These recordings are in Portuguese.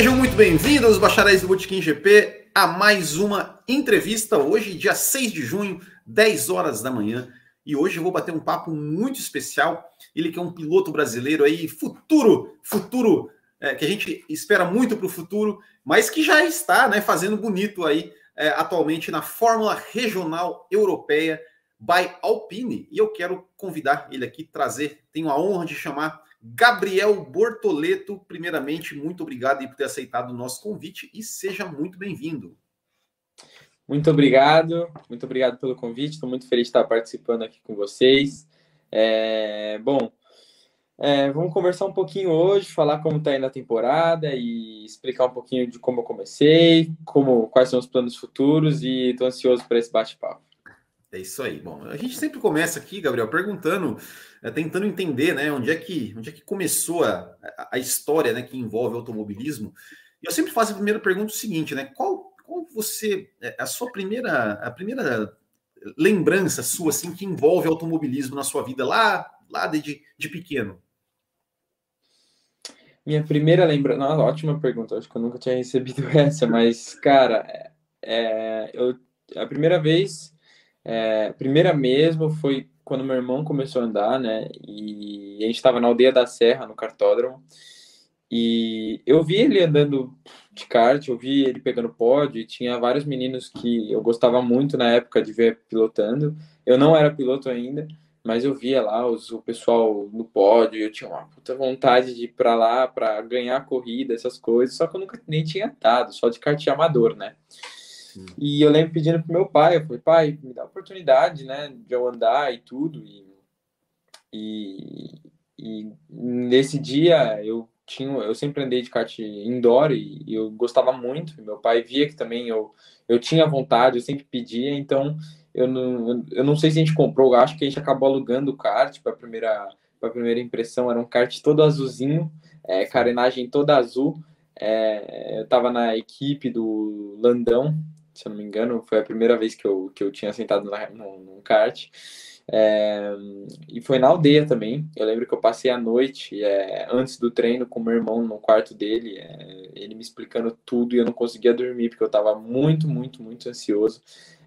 Sejam muito bem-vindos, bacharéis do Botequim GP, a mais uma entrevista hoje, dia 6 de junho, 10 horas da manhã. E hoje eu vou bater um papo muito especial. Ele que é um piloto brasileiro aí, futuro, futuro, é, que a gente espera muito para o futuro, mas que já está né, fazendo bonito aí é, atualmente na Fórmula Regional Europeia by Alpine. E eu quero convidar ele aqui, trazer, tenho a honra de chamar Gabriel Bortoleto. Primeiramente, muito obrigado por ter aceitado o nosso convite e seja muito bem-vindo. Muito obrigado, muito obrigado pelo convite. Estou muito feliz de estar participando aqui com vocês. É, bom, é, vamos conversar um pouquinho hoje, falar como está indo a temporada e explicar um pouquinho de como eu comecei, como, quais são os planos futuros e estou ansioso para esse bate-papo. É isso aí. Bom, a gente sempre começa aqui, Gabriel, perguntando, é, tentando entender, né, onde é que, onde é que começou a, a história, né, que envolve automobilismo. E eu sempre faço a primeira pergunta o seguinte, né, qual, qual você, é, a sua primeira, a primeira lembrança sua, assim, que envolve automobilismo na sua vida lá, lá de, de pequeno? Minha primeira lembrança, ótima pergunta, acho que eu nunca tinha recebido essa, mas, cara, é eu, a primeira vez é, primeira mesmo foi quando meu irmão começou a andar, né? E a gente estava na aldeia da Serra, no cartódromo. E eu vi ele andando de kart, eu vi ele pegando pódio, e tinha vários meninos que eu gostava muito na época de ver pilotando. Eu não era piloto ainda, mas eu via lá os, o pessoal no pódio, e eu tinha uma puta vontade de ir para lá para ganhar a corrida, essas coisas, só que eu nunca nem tinha dado, só de kart amador, né? E eu lembro pedindo pro meu pai, eu falei, pai, me dá oportunidade, né, de eu andar e tudo. E, e, e nesse dia eu tinha, eu sempre andei de kart indoor e, e, eu gostava muito. Meu pai via que também eu, eu tinha vontade, eu sempre pedia, então eu não, eu não sei se a gente comprou, acho que a gente acabou alugando o kart para a primeira, primeira impressão, era um kart todo azulzinho, é, carenagem toda azul. É, eu estava na equipe do Landão, se eu não me engano, foi a primeira vez que eu, que eu tinha sentado na, no, num kart. É, e foi na aldeia também. Eu lembro que eu passei a noite é, antes do treino com meu irmão no quarto dele, é, ele me explicando tudo e eu não conseguia dormir porque eu estava muito, muito, muito ansioso.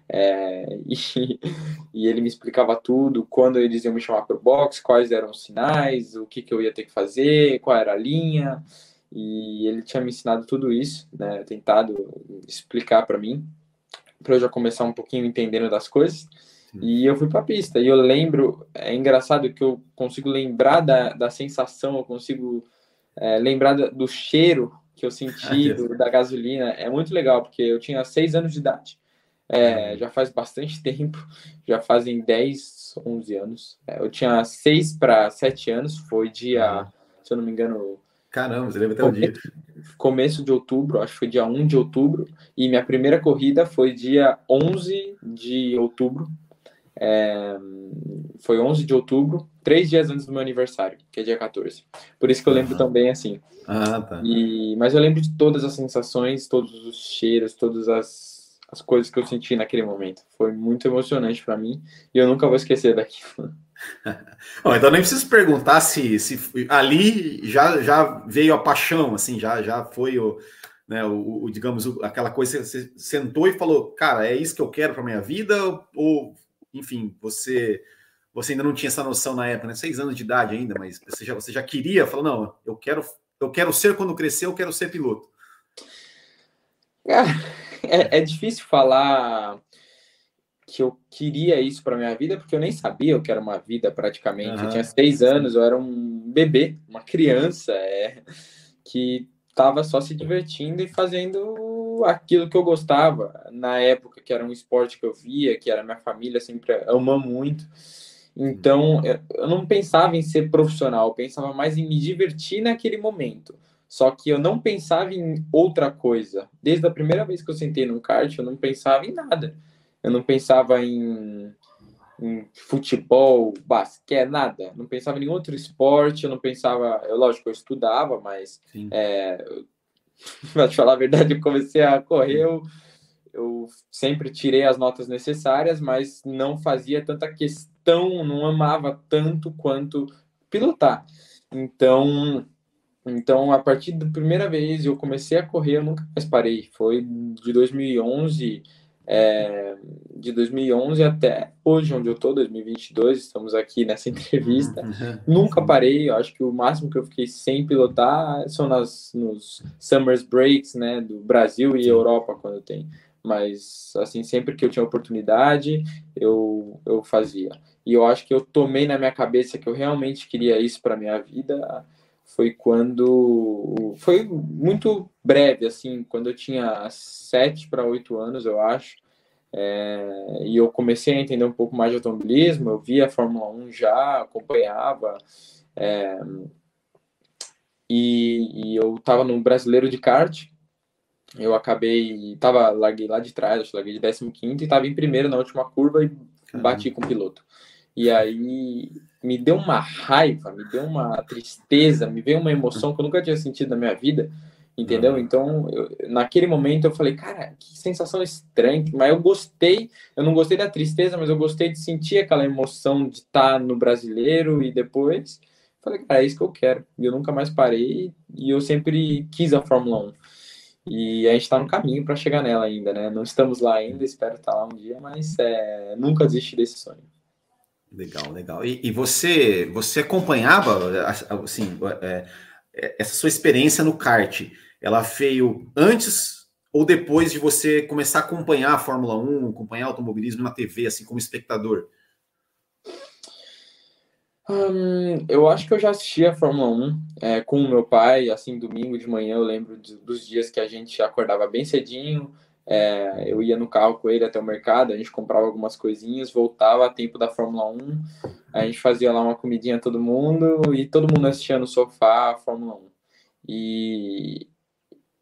É, e, e, ele me explicava tudo, quando eles iam me chamar para o box, quais eram os sinais, o que, que eu ia ter que fazer, qual era a linha. E ele tinha me ensinado tudo isso, né, tentado explicar para mim para eu já começar um pouquinho entendendo das coisas. E eu fui para a pista. E eu lembro, é engraçado que eu consigo lembrar da, da sensação, eu consigo é, lembrar do cheiro que eu senti ah, do, da gasolina. É muito legal, porque eu tinha seis anos de idade. É, já faz bastante tempo, já fazem 10, 11 anos. É, eu tinha seis para sete anos, foi dia, se eu não me engano. Caramba, você lembra até o dia começo de outubro, acho que foi dia 1 de outubro, e minha primeira corrida foi dia 11 de outubro. É, foi 11 de outubro, três dias antes do meu aniversário, que é dia 14. Por isso que eu lembro também assim. Ah, tá. E, mas eu lembro de todas as sensações, todos os cheiros, todas as, as coisas que eu senti naquele momento. Foi muito emocionante para mim e eu nunca vou esquecer daquilo. Bom, então nem preciso perguntar se, se ali já, já veio a paixão, assim, já, já foi o, né, o, o digamos, o, aquela coisa que você sentou e falou, cara, é isso que eu quero para minha vida, ou, enfim, você você ainda não tinha essa noção na época, né? Seis anos de idade ainda, mas você já, você já queria, falou, não, eu quero, eu quero ser quando crescer, eu quero ser piloto. É, é difícil falar que eu queria isso para minha vida, porque eu nem sabia o que era uma vida praticamente. Uhum. Eu tinha seis anos, eu era um bebê, uma criança, é, que estava só se divertindo e fazendo aquilo que eu gostava na época, que era um esporte que eu via, que era minha família sempre ama muito. Então, eu não pensava em ser profissional, eu pensava mais em me divertir naquele momento. Só que eu não pensava em outra coisa. Desde a primeira vez que eu sentei no kart, eu não pensava em nada eu não pensava em, em futebol, basquete, nada. Não pensava em nenhum outro esporte, eu não pensava. Eu, lógico, eu estudava, mas. É, pra te falar a verdade, eu comecei a correr, eu, eu sempre tirei as notas necessárias, mas não fazia tanta questão, não amava tanto quanto pilotar. Então, Então, a partir da primeira vez eu comecei a correr, eu nunca mais parei. Foi de 2011, é, de 2011 até hoje, onde eu tô, 2022, estamos aqui nessa entrevista. Uhum. Nunca parei, eu acho que o máximo que eu fiquei sem pilotar são nas, nos Summers Breaks, né, do Brasil e Europa, quando tem. Mas, assim, sempre que eu tinha oportunidade, eu, eu fazia. E eu acho que eu tomei na minha cabeça que eu realmente queria isso para minha vida foi quando foi muito breve assim quando eu tinha sete para oito anos eu acho. É, e eu comecei a entender um pouco mais de automobilismo eu via a Fórmula 1 já acompanhava é, e, e, eu estava no brasileiro de kart. Eu acabei tava larguei lá de trás acho que larguei de 15 quinto e estava em primeiro na última curva e bati com o piloto e aí me deu uma raiva, me deu uma tristeza, me veio uma emoção que eu nunca tinha sentido na minha vida, entendeu? Uhum. Então, eu, naquele momento eu falei, cara, que sensação estranha, mas eu gostei, eu não gostei da tristeza, mas eu gostei de sentir aquela emoção de estar no brasileiro e depois falei, cara, é isso que eu quero. E eu nunca mais parei e eu sempre quis a Fórmula 1. E a gente está no caminho para chegar nela ainda, né? Não estamos lá ainda, espero estar lá um dia, mas é, nunca desistir desse sonho. Legal, legal. E, e, você, você acompanhava, assim, é, é, essa sua experiência no kart, ela veio antes ou depois de você começar a acompanhar a Fórmula 1, acompanhar automobilismo na TV, assim, como espectador? Hum, eu acho que eu já assisti a Fórmula 1 é, com o meu pai, assim, domingo de manhã, eu lembro de, dos dias que a gente acordava bem cedinho, é, eu ia no carro com ele até o mercado, a gente comprava algumas coisinhas, voltava a tempo da Fórmula 1, a gente fazia lá uma comidinha todo mundo e todo mundo assistia no sofá a Fórmula 1. E,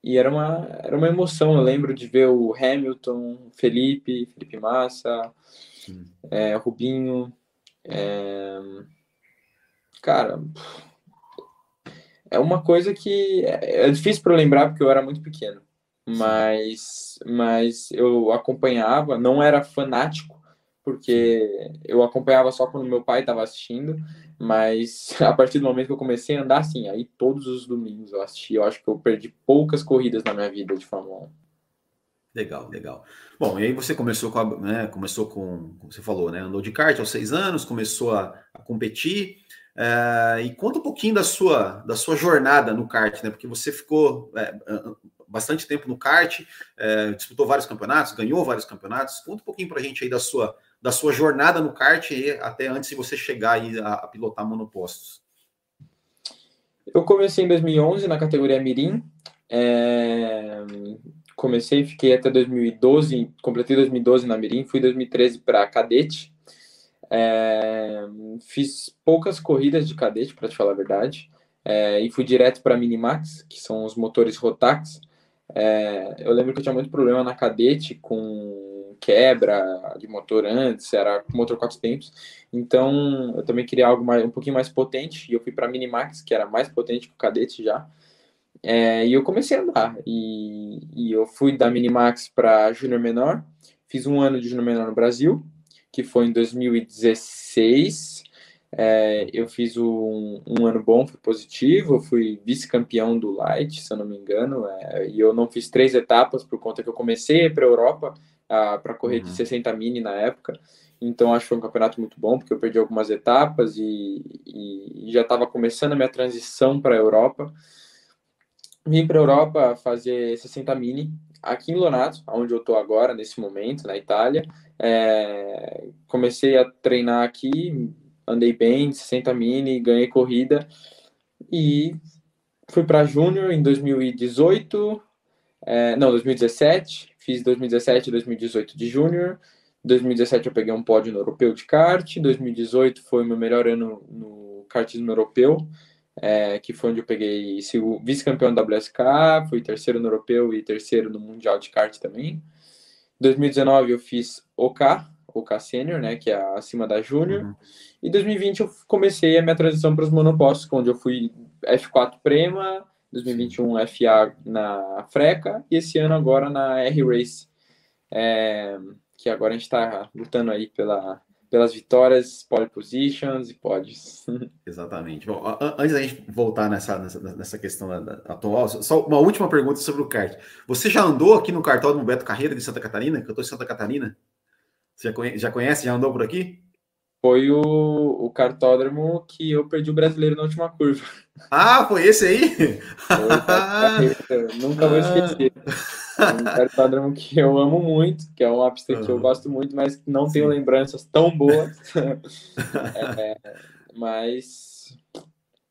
e era, uma, era uma emoção, eu lembro de ver o Hamilton, Felipe, Felipe Massa, é, Rubinho. É, cara, é uma coisa que é, é difícil para eu lembrar porque eu era muito pequeno mas, mas eu acompanhava, não era fanático, porque eu acompanhava só quando meu pai estava assistindo, mas a partir do momento que eu comecei a andar assim, aí todos os domingos eu assisti, eu acho que eu perdi poucas corridas na minha vida de Fórmula 1. Legal, legal. Bom, e aí você começou com, a, né, começou com, como você falou, né, andou de kart aos seis anos, começou a, a competir, é, e conta um pouquinho da sua, da sua jornada no kart, né, porque você ficou é, bastante tempo no kart, é, disputou vários campeonatos, ganhou vários campeonatos. Conta um pouquinho para a gente aí da sua, da sua jornada no kart e até antes de você chegar aí a, a pilotar monopostos. Eu comecei em 2011 na categoria Mirim. É, comecei, fiquei até 2012, completei 2012 na Mirim, fui 2013 para cadete. É, fiz poucas corridas de cadete, para te falar a verdade, é, e fui direto para Minimax, que são os motores Rotax. É, eu lembro que eu tinha muito problema na cadete com quebra de motor antes, era motor quatro tempos. Então eu também queria algo mais, um pouquinho mais potente e eu fui para Minimax, que era mais potente que o cadete já. É, e eu comecei a andar. E, e eu fui da Minimax para Júnior Menor. Fiz um ano de Júnior Menor no Brasil, que foi em 2016. É, eu fiz um, um, ano bom, foi positivo, eu fui vice-campeão do Light, se eu não me engano, é, e eu não fiz três etapas por conta que eu comecei para a Europa para correr uhum. de 60 mini na época, então acho que foi um campeonato muito bom, porque eu perdi algumas etapas e, e, e já estava começando a minha transição para a Europa. Vim para a Europa fazer 60 mini, aqui em Lonato, onde eu estou agora, nesse momento, na Itália. É, comecei a treinar aqui, andei bem, 60 mini, ganhei corrida e fui para Júnior em 2018, é, não, 2017, fiz 2017 e 2018 de Júnior. 2017 eu peguei um pódio no europeu de kart, 2018 foi meu melhor ano no kartismo europeu, é, que foi onde eu peguei vice-campeão da WSK, fui terceiro no europeu e terceiro no mundial de kart também. 2019 eu fiz OK, OK Senior, né, que é acima da Júnior. Uhum. E 2020 eu comecei a minha transição para os monopostos, onde eu fui F4 Prema, 2021 FA na Freca e esse ano agora na R-Race, é, que agora a gente está lutando aí pela, pelas vitórias, pole positions e pods. Exatamente. Bom, antes da gente voltar nessa, nessa, nessa questão da, da, atual, só uma última pergunta sobre o kart. Você já andou aqui no cartódromo Beto Carreira de Santa Catarina? Que eu estou em Santa Catarina. Você já conhece, já conhece? Já andou por aqui? Foi o, o cartódromo que eu perdi o brasileiro na última curva. Ah, foi esse aí? Foi, Nunca vou esquecer. É um cartódromo que eu amo muito, que é uma pista que eu gosto muito, mas não tenho lembranças tão boas. é, mas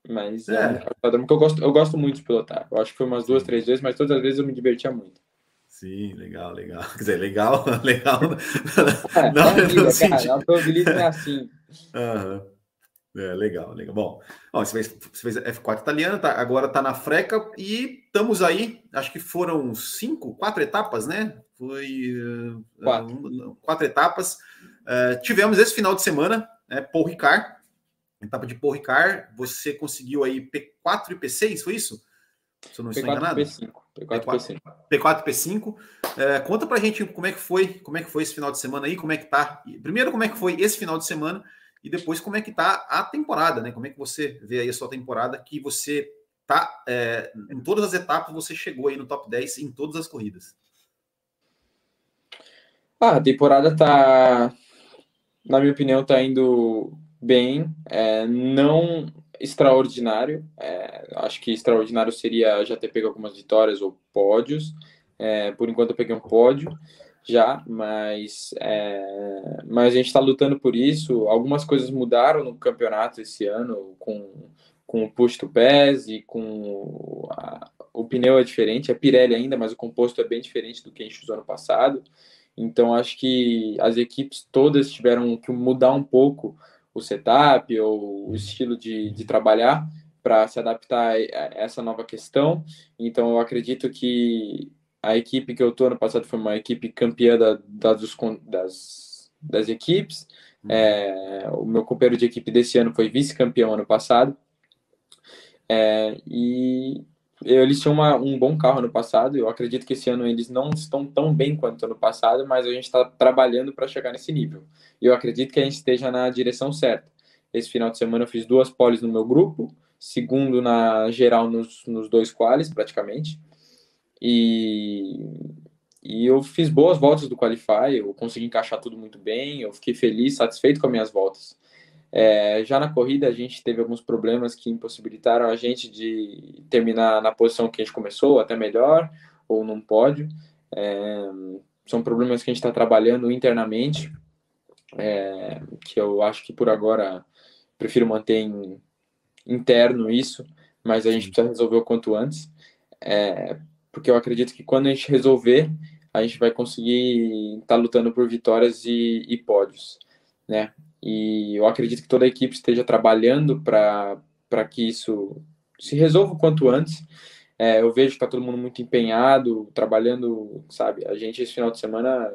mas é. é um cartódromo que eu gosto, eu gosto muito de pilotar. Eu acho que foi umas duas, três vezes, mas todas as vezes eu me divertia muito. Sim, legal, legal. Quer dizer, legal, legal. É, não, é vida, cara, automobilismo é assim. Uhum. É, legal, legal. Bom, ó, você, fez, você fez F4 italiana, tá, agora está na freca e estamos aí, acho que foram cinco, quatro etapas, né? Foi uh, quatro. Uh, quatro etapas. Uh, tivemos esse final de semana, né, Paul Ricard, etapa de Paul Ricard, você conseguiu aí P4 e P6, foi isso? Se eu não estou enganado. P5. P4, P5. P4 P5. É, conta pra gente como é que foi, como é que foi esse final de semana aí, como é que tá. Primeiro, como é que foi esse final de semana e depois como é que tá a temporada, né? Como é que você vê aí a sua temporada que você tá é, em todas as etapas você chegou aí no top 10 em todas as corridas. Ah, a temporada tá, na minha opinião, tá indo bem. É, não extraordinário. É, acho que extraordinário seria já ter pego algumas vitórias ou pódios. É, por enquanto eu peguei um pódio já, mas, é, mas a gente está lutando por isso. Algumas coisas mudaram no campeonato esse ano, com, com o push to pass e com a, o pneu é diferente, é Pirelli ainda, mas o composto é bem diferente do que a gente usou ano passado. Então acho que as equipes todas tiveram que mudar um pouco o setup ou o estilo de, de trabalhar para se adaptar a essa nova questão. Então, eu acredito que a equipe que eu estou no passado foi uma equipe campeã da, da dos, das, das equipes. Uhum. É, o meu companheiro de equipe desse ano foi vice-campeão ano passado. É, e eles tinham uma, um bom carro no passado. Eu acredito que esse ano eles não estão tão bem quanto ano passado, mas a gente está trabalhando para chegar nesse nível. E eu acredito que a gente esteja na direção certa. Esse final de semana eu fiz duas poles no meu grupo, segundo na geral nos, nos dois quales, praticamente. E, e eu fiz boas voltas do Qualify, eu consegui encaixar tudo muito bem, eu fiquei feliz, satisfeito com as minhas voltas. É, já na corrida, a gente teve alguns problemas que impossibilitaram a gente de terminar na posição que a gente começou, até melhor, ou num pódio. É, são problemas que a gente está trabalhando internamente, é, que eu acho que por agora prefiro manter em, interno isso, mas a gente precisa resolver o quanto antes, é, porque eu acredito que quando a gente resolver, a gente vai conseguir estar tá lutando por vitórias e, e pódios, né? E eu acredito que toda a equipe esteja trabalhando para que isso se resolva o quanto antes. É, eu vejo que está todo mundo muito empenhado, trabalhando, sabe? A gente, esse final de semana,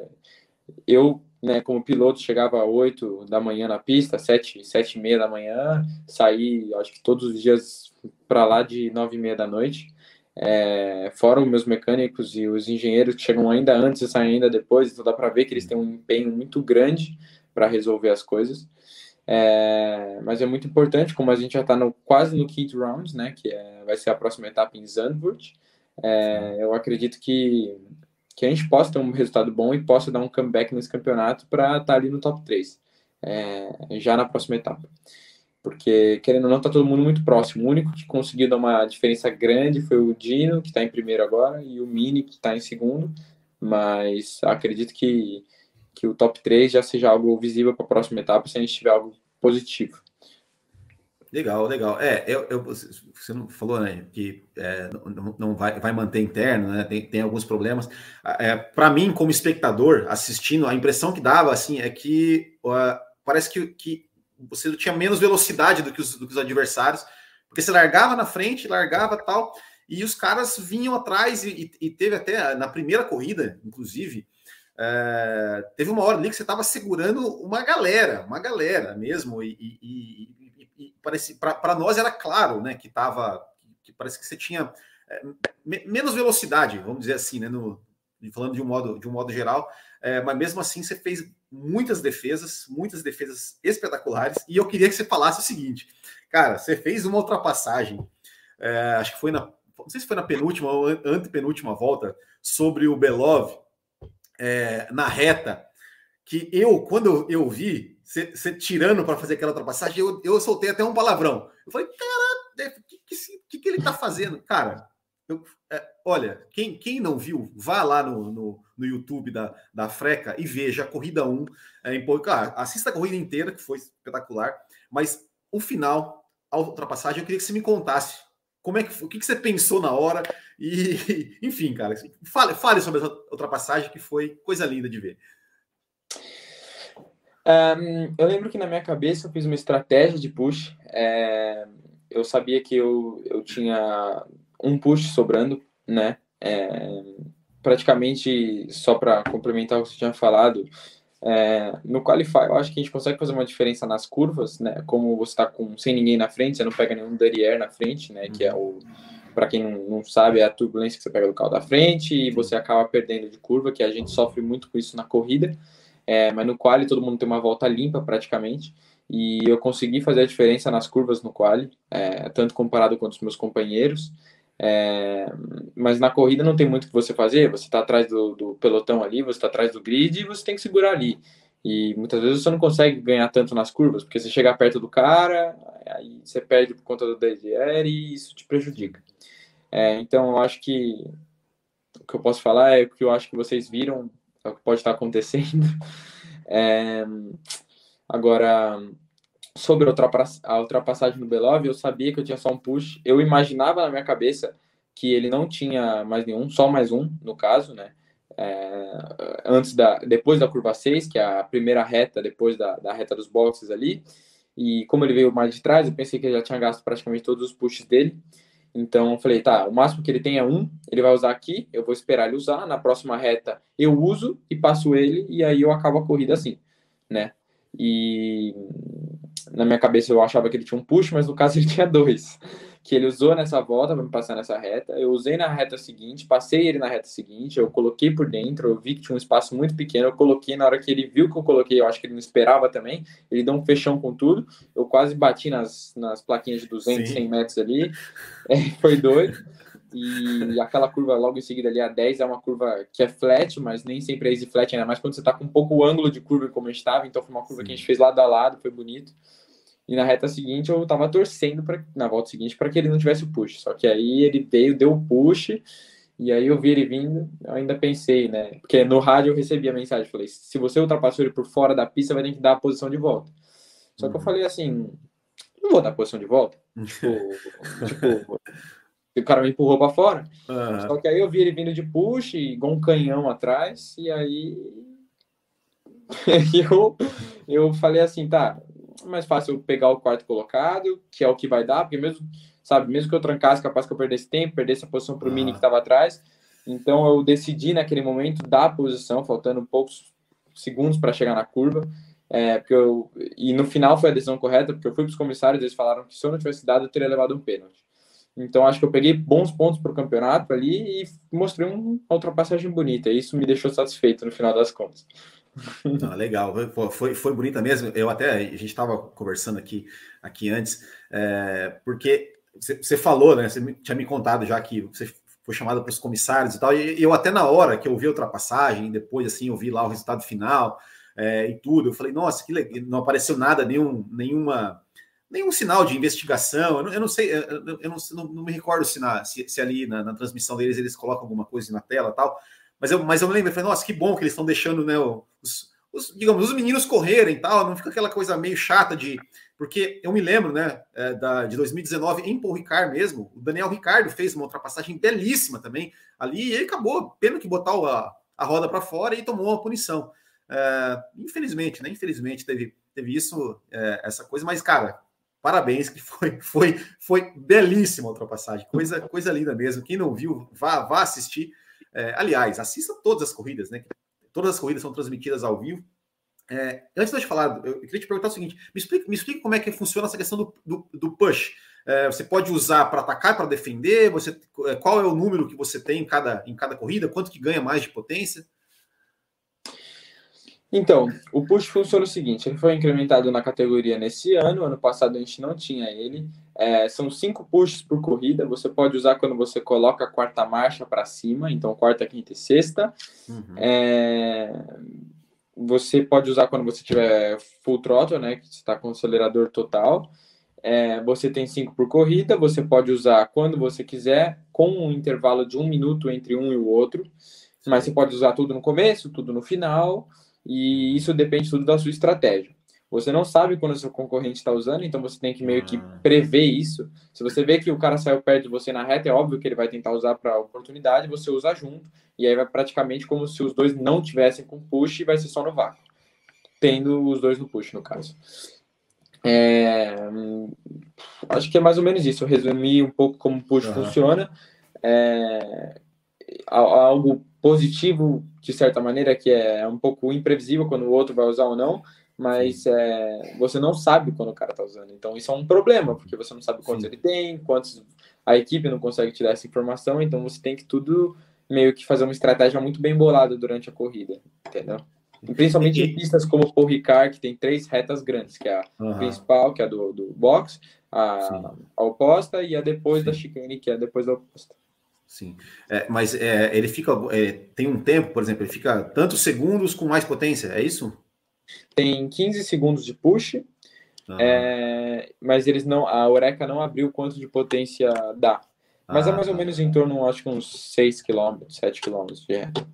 eu, né, como piloto, chegava às 8 da manhã na pista, 7, 7 e meia da manhã, saí, acho que todos os dias para lá de 9 e meia da noite. É, fora os meus mecânicos e os engenheiros que chegam ainda antes e saem ainda depois, então dá para ver que eles têm um empenho muito grande para resolver as coisas. É, mas é muito importante, como a gente já está quase no quinto round, né, que é, vai ser a próxima etapa em Zandvoort, é, eu acredito que, que a gente possa ter um resultado bom e possa dar um comeback nesse campeonato para estar tá ali no top 3, é, já na próxima etapa. Porque, querendo ou não, está todo mundo muito próximo. O único que conseguiu dar uma diferença grande foi o Dino, que está em primeiro agora, e o Mini, que está em segundo. Mas acredito que que o top 3 já seja algo visível para a próxima etapa, se a gente tiver algo positivo. Legal, legal. É, eu, eu, você não falou, né, que é, não, não vai, vai manter interno, né? Tem, tem alguns problemas. É, para mim, como espectador, assistindo, a impressão que dava, assim, é que uh, parece que, que você tinha menos velocidade do que, os, do que os adversários, porque você largava na frente, largava tal, e os caras vinham atrás, e, e teve até na primeira corrida, inclusive, é, teve uma hora ali que você estava segurando uma galera, uma galera mesmo, e, e, e, e para nós era claro, né, que estava, que parece que você tinha é, menos velocidade, vamos dizer assim, né, no, falando de um modo de um modo geral, é, mas mesmo assim você fez muitas defesas, muitas defesas espetaculares, e eu queria que você falasse o seguinte, cara, você fez uma ultrapassagem, é, acho que foi na, não sei se foi na penúltima ou antepenúltima volta, sobre o Belov, é, na reta, que eu, quando eu vi você tirando para fazer aquela ultrapassagem, eu, eu soltei até um palavrão. Eu falei, cara, o que, que, que, ele está fazendo? Cara, eu, é, olha, quem, quem não viu, vá lá no, no, no, YouTube da, da Freca e veja a corrida 1. É, em, claro, assista a corrida inteira, que foi espetacular, mas o final, a ultrapassagem, eu queria que você me contasse como é que, o que, que você pensou na hora e, enfim, cara, fale, fale sobre essa ultrapassagem que foi coisa linda de ver. Um, eu lembro que na minha cabeça eu fiz uma estratégia de push. É, eu sabia que eu, eu tinha um push sobrando, né? É, praticamente, só para complementar o que você tinha falado, é, no Qualify eu acho que a gente consegue fazer uma diferença nas curvas, né? Como você está com sem ninguém na frente, você não pega nenhum derrière na frente, né? Que é o, para quem não, sabe, é a turbulência que você pega do carro da frente e você acaba perdendo de curva, que a gente sofre muito com isso na corrida. É, mas no quali todo mundo tem uma volta limpa praticamente. E eu consegui fazer a diferença nas curvas no quali, é, tanto comparado com os meus companheiros. É, mas na corrida não tem muito o que você fazer. Você está atrás do, do, pelotão ali, você está atrás do grid e você tem que segurar ali. E muitas vezes você não consegue ganhar tanto nas curvas, porque você chega perto do cara, aí você perde por conta do DDR e isso te prejudica. É, então eu acho que o que eu posso falar é o que eu acho que vocês viram é o que pode estar acontecendo. É, agora, sobre a ultrapassagem do Belov, eu sabia que eu tinha só um push. Eu imaginava na minha cabeça que ele não tinha mais nenhum, só mais um, no caso, né? É, antes da, depois da curva 6, que é a primeira reta, depois da, da reta dos boxes ali. E como ele veio mais de trás, eu pensei que ele já tinha gasto praticamente todos os pushes dele. Então eu falei, tá, o máximo que ele tem é um, ele vai usar aqui, eu vou esperar ele usar, na próxima reta eu uso e passo ele, e aí eu acabo a corrida assim, né? E na minha cabeça eu achava que ele tinha um push, mas no caso ele tinha dois que ele usou nessa volta para me passar nessa reta. Eu usei na reta seguinte, passei ele na reta seguinte, eu coloquei por dentro, eu vi que tinha um espaço muito pequeno, eu coloquei na hora que ele viu que eu coloquei, eu acho que ele não esperava também, ele deu um fechão com tudo, eu quase bati nas, nas plaquinhas de 200, Sim. 100 metros ali, é, foi doido. E aquela curva logo em seguida ali, a 10, é uma curva que é flat, mas nem sempre é easy flat, ainda mais quando você está com um pouco ângulo de curva como a gente estava, então foi uma curva Sim. que a gente fez lado a lado, foi bonito. E na reta seguinte eu tava torcendo para na volta seguinte para que ele não tivesse o push. Só que aí ele veio, deu o push, e aí eu vi ele vindo, eu ainda pensei, né? Porque no rádio eu recebi a mensagem, falei: "Se você ultrapassou ele por fora da pista, vai ter que dar a posição de volta". Só que eu uhum. falei assim: "Não vou dar a posição de volta". tipo, tipo o cara me empurrou para fora. Uhum. Só que aí eu vi ele vindo de push, igual um canhão atrás, e aí eu, eu falei assim, tá, mais fácil pegar o quarto colocado, que é o que vai dar, porque mesmo, sabe, mesmo que eu trancasse, capaz que eu perdesse tempo, perdesse a posição para o ah. Mini que estava atrás. Então eu decidi naquele momento dar a posição, faltando poucos segundos para chegar na curva. É, porque eu, e no final foi a decisão correta, porque eu fui para os comissários, eles falaram que se eu não tivesse dado, eu teria levado um pênalti. Então acho que eu peguei bons pontos para o campeonato ali e mostrei uma ultrapassagem bonita. E isso me deixou satisfeito no final das contas. Ah, legal, foi, foi bonita mesmo. Eu até, a gente estava conversando aqui, aqui antes, é, porque você falou, né? Você tinha me contado já que você foi chamado para os comissários e tal, e eu até na hora que eu vi a ultrapassagem, depois assim, eu vi lá o resultado final é, e tudo, eu falei, nossa, que legal, não apareceu nada, nenhum, nenhuma, nenhum sinal de investigação, eu não, eu não sei, eu, eu não, não, me recordo se, na, se, se ali na, na, transmissão deles eles colocam alguma coisa na tela tal, mas eu, mas eu me lembro, eu falei, nossa, que bom que eles estão deixando, né, os, os, digamos, os meninos correrem tal, não fica aquela coisa meio chata de. Porque eu me lembro, né, é, da, de 2019, em Paul Ricard mesmo, o Daniel Ricardo fez uma ultrapassagem belíssima também ali, e acabou, pena que botar a, a roda para fora e tomou uma punição. É, infelizmente, né? Infelizmente teve, teve isso, é, essa coisa, mas, cara, parabéns, que foi, foi, foi belíssima a ultrapassagem, coisa, coisa linda mesmo. Quem não viu, vá, vá assistir. É, aliás, assista todas as corridas, né? Todas as corridas são transmitidas ao vivo. É, antes de eu te falar, eu queria te perguntar o seguinte: me explica, me explica como é que funciona essa questão do, do, do push. É, você pode usar para atacar, para defender? Você, é, qual é o número que você tem em cada, em cada corrida? Quanto que ganha mais de potência? Então, o push funciona o seguinte: ele foi incrementado na categoria nesse ano, ano passado a gente não tinha ele. É, são cinco pushes por corrida. Você pode usar quando você coloca a quarta marcha para cima, então quarta, quinta e sexta. Uhum. É, você pode usar quando você tiver full throttle, né, que está com acelerador total. É, você tem cinco por corrida. Você pode usar quando você quiser, com um intervalo de um minuto entre um e o outro. Mas você pode usar tudo no começo, tudo no final e isso depende tudo da sua estratégia. Você não sabe quando o seu concorrente está usando, então você tem que meio que ah. prever isso. Se você vê que o cara saiu perto de você na reta, é óbvio que ele vai tentar usar para oportunidade, você usa junto, e aí vai praticamente como se os dois não tivessem com push e vai ser só no vácuo. Tendo os dois no push, no caso. É... Acho que é mais ou menos isso. Eu resumi um pouco como o push uhum. funciona. É... Algo positivo, de certa maneira, que é um pouco imprevisível quando o outro vai usar ou não, mas é, você não sabe quando o cara está usando. Então, isso é um problema, porque você não sabe quantos Sim. ele tem, quantos a equipe não consegue te dar essa informação, então você tem que tudo meio que fazer uma estratégia muito bem bolada durante a corrida, entendeu? E principalmente em pistas como o Paul Ricard, que tem três retas grandes, que é a uhum. principal, que é a do, do box, a, a oposta, e a depois Sim. da chicane, que é depois da oposta. Sim, é, mas é, ele fica é, tem um tempo, por exemplo, ele fica tantos segundos com mais potência, é isso? Tem 15 segundos de push, é, mas eles não, a Oreca não abriu quanto de potência dá. Mas é ah, é mais ou tá. menos em torno, acho que uns 6 km, 7 km de reta.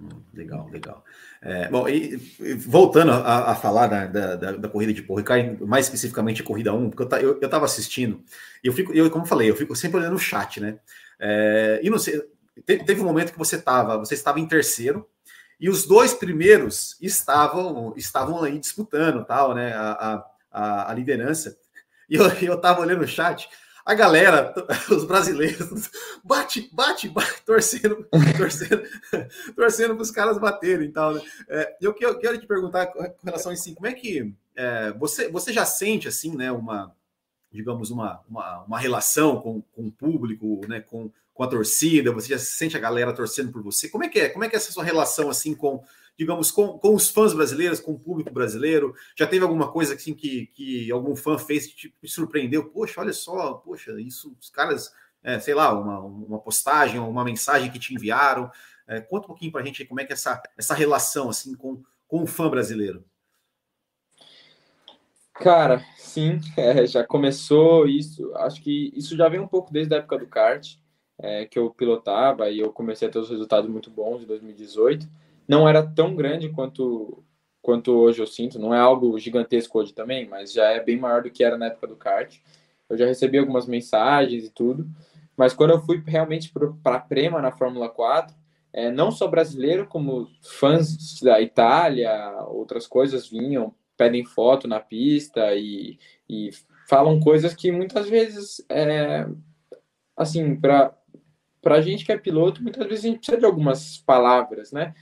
Hum, legal, legal. É, bom, e, e voltando a, a falar da, da, da, corrida de Ricardo, mais especificamente a corrida 1, porque eu, eu, eu tava assistindo, e eu fico, eu, como eu falei, eu fico sempre olhando o chat, né? É, e não sei, teve um momento que você estava, você estava em terceiro, e os dois primeiros estavam estavam aí disputando tal, né, a, a, a liderança. E eu, eu tava olhando o chat, a galera, os brasileiros, bate, bate, bate, torcendo, torcendo, torcendo para os caras baterem e tal. Né? É, eu, quero, eu quero te perguntar com relação a isso, como é que é, você, você já sente assim, né, uma, digamos, uma, uma, uma relação com, com o público, né, com, com a torcida, você já sente a galera torcendo por você. Como é que é? Como é que é essa sua relação assim com, digamos, com, com os fãs brasileiros, com o público brasileiro? Já teve alguma coisa assim que, que algum fã fez que te surpreendeu? Poxa, olha só, poxa, isso, os caras, é, sei lá, uma, uma postagem, uma mensagem que te enviaram. É, conta um pouquinho para a gente como é que é essa, essa relação assim com, com o fã brasileiro. Cara, sim, é, já começou isso. Acho que isso já vem um pouco desde a época do kart, é, que eu pilotava e eu comecei a ter os resultados muito bons em 2018. Não era tão grande quanto quanto hoje eu sinto. Não é algo gigantesco hoje também, mas já é bem maior do que era na época do kart. Eu já recebi algumas mensagens e tudo. Mas quando eu fui realmente para a Prema na Fórmula 4, é, não só brasileiro, como fãs da Itália, outras coisas vinham pedem foto na pista e, e falam coisas que muitas vezes, é, assim, para a gente que é piloto, muitas vezes a gente precisa de algumas palavras, né?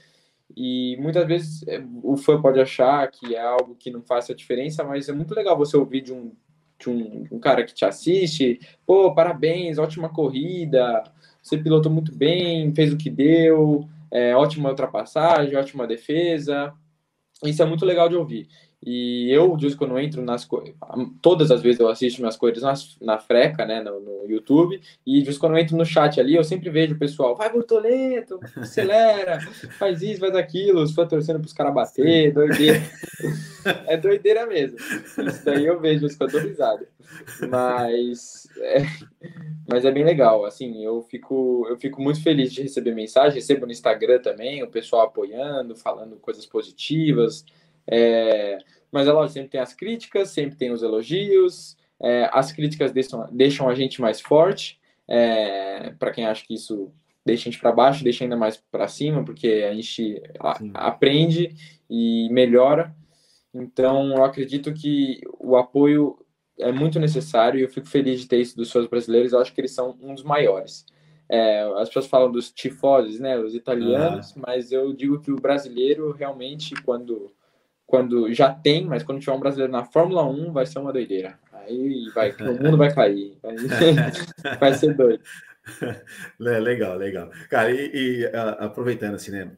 E muitas vezes é, o fã pode achar que é algo que não faça diferença, mas é muito legal você ouvir de um, de um, um cara que te assiste, pô, parabéns, ótima corrida, você pilotou muito bem, fez o que deu, é, ótima ultrapassagem, ótima defesa. Isso é muito legal de ouvir. E eu, de quando eu entro nas todas as vezes eu assisto minhas coisas nas, na freca, né, no, no, YouTube, e de quando eu entro no chat ali, eu sempre vejo o pessoal, vai Bortoleto, acelera, faz isso, faz aquilo, os fãs torcendo para os caras bater, doideira. é doideira mesmo. Isso daí eu vejo, isso eu risada. Mas é, mas é bem legal, assim, eu fico, eu fico muito feliz de receber mensagem, recebo no Instagram também, o pessoal apoiando, falando coisas positivas, é, mas é lógico, sempre tem as críticas, sempre tem os elogios. É, as críticas deixam, deixam a gente mais forte. É, para quem acha que isso deixa a gente para baixo, deixa ainda mais para cima, porque a gente a, aprende e melhora. Então, eu acredito que o apoio é muito necessário e eu fico feliz de ter isso dos seus brasileiros. Eu acho que eles são um dos maiores. É, as pessoas falam dos tifosi, né, os italianos, uhum. mas eu digo que o brasileiro realmente, quando quando já tem, mas quando tiver um brasileiro na Fórmula 1, vai ser uma doideira. Aí vai, o mundo vai cair. Vai, vai ser doido. legal, legal. Cara, e, e aproveitando assim, né,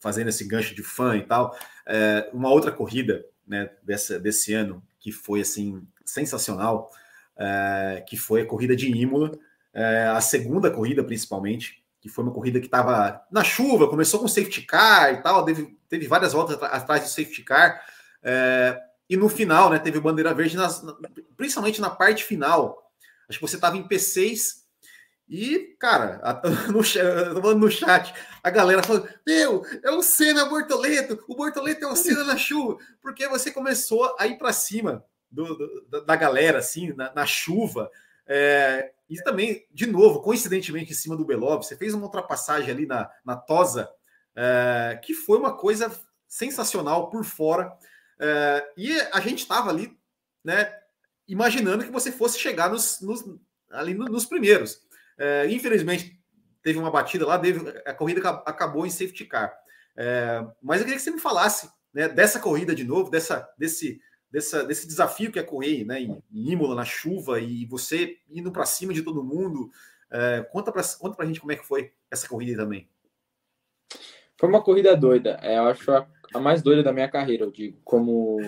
fazendo esse gancho de fã e tal, é, uma outra corrida, né, dessa, desse ano que foi assim sensacional, é, que foi a corrida de Imola, é, a segunda corrida principalmente, que foi uma corrida que estava na chuva, começou com safety car e tal, teve, teve várias voltas atrás do safety car, é, e no final, né, teve bandeira verde, nas, principalmente na parte final. Acho que você estava em P6 e, cara, no, chat, no chat, a galera falou: Meu, é o Senna Bortoleto, o Bortoleto é o Senna na chuva, porque você começou a ir para cima do, do, da galera, assim, na, na chuva. É, e também, de novo, coincidentemente, em cima do Belov, você fez uma ultrapassagem ali na, na Tosa, é, que foi uma coisa sensacional por fora. É, e a gente estava ali, né, imaginando que você fosse chegar nos, nos ali nos primeiros. É, infelizmente, teve uma batida lá, teve, a corrida acabou em safety car. É, mas eu queria que você me falasse né, dessa corrida de novo, dessa, desse, dessa, desse desafio que é correr né, em, em Imola, na chuva, e você indo para cima de todo mundo. É, conta para conta a gente como é que foi essa corrida também. Foi uma corrida doida. É, eu acho a, a mais doida da minha carreira, eu digo. Como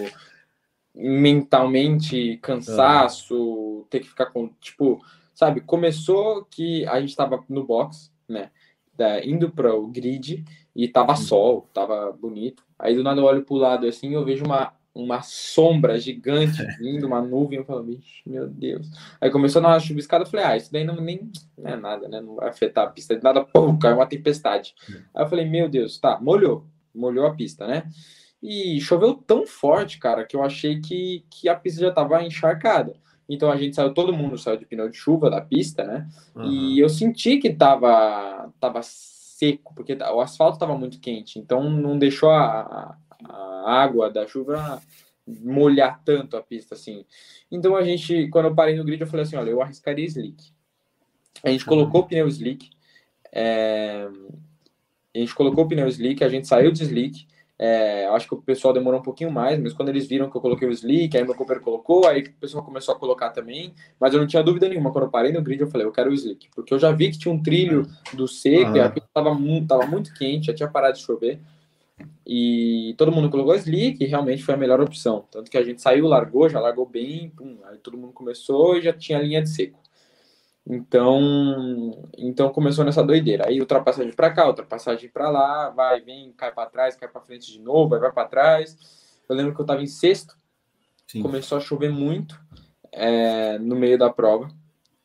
mentalmente, cansaço, ter que ficar com. Tipo, sabe? Começou que a gente estava no box, né? Da, indo para o grid e tava uhum. sol, tava bonito. Aí do nada eu olho pro lado assim eu vejo uma, uma sombra gigante vindo, uma nuvem. Eu falo, meu Deus. Aí começou na chuviscada, eu falei, ah, isso daí não, nem, não é nada, né? Não vai afetar a pista. De nada, pô, caiu uma tempestade. Uhum. Aí eu falei, meu Deus, tá, molhou, molhou a pista, né? E choveu tão forte, cara, que eu achei que, que a pista já tava encharcada. Então a gente saiu, todo mundo saiu de pneu de chuva da pista, né? Uhum. E eu senti que tava, tava seco, porque o asfalto estava muito quente, então não deixou a, a água da chuva molhar tanto a pista assim. Então a gente, quando eu parei no grid, eu falei assim: olha, eu arriscaria slick. A gente colocou o pneu slick, é... a gente colocou o pneu slick, a gente saiu de slick, é, acho que o pessoal demorou um pouquinho mais, mas quando eles viram que eu coloquei o slick, aí meu companheiro colocou, aí o pessoal começou a colocar também, mas eu não tinha dúvida nenhuma. Quando eu parei no grid, eu falei, eu quero o slick, porque eu já vi que tinha um trilho do seco, ah. e a pista tava muito, tava muito quente, já tinha parado de chover, e todo mundo colocou slick, e realmente foi a melhor opção. Tanto que a gente saiu, largou, já largou bem, pum, aí todo mundo começou e já tinha linha de seco. Então, então começou nessa doideira. Aí ultrapassagem para cá, ultrapassagem para lá, vai, vem, cai para trás, cai para frente de novo, vai, vai para trás. Eu lembro que eu estava em sexto, Sim. começou a chover muito é, no meio da prova.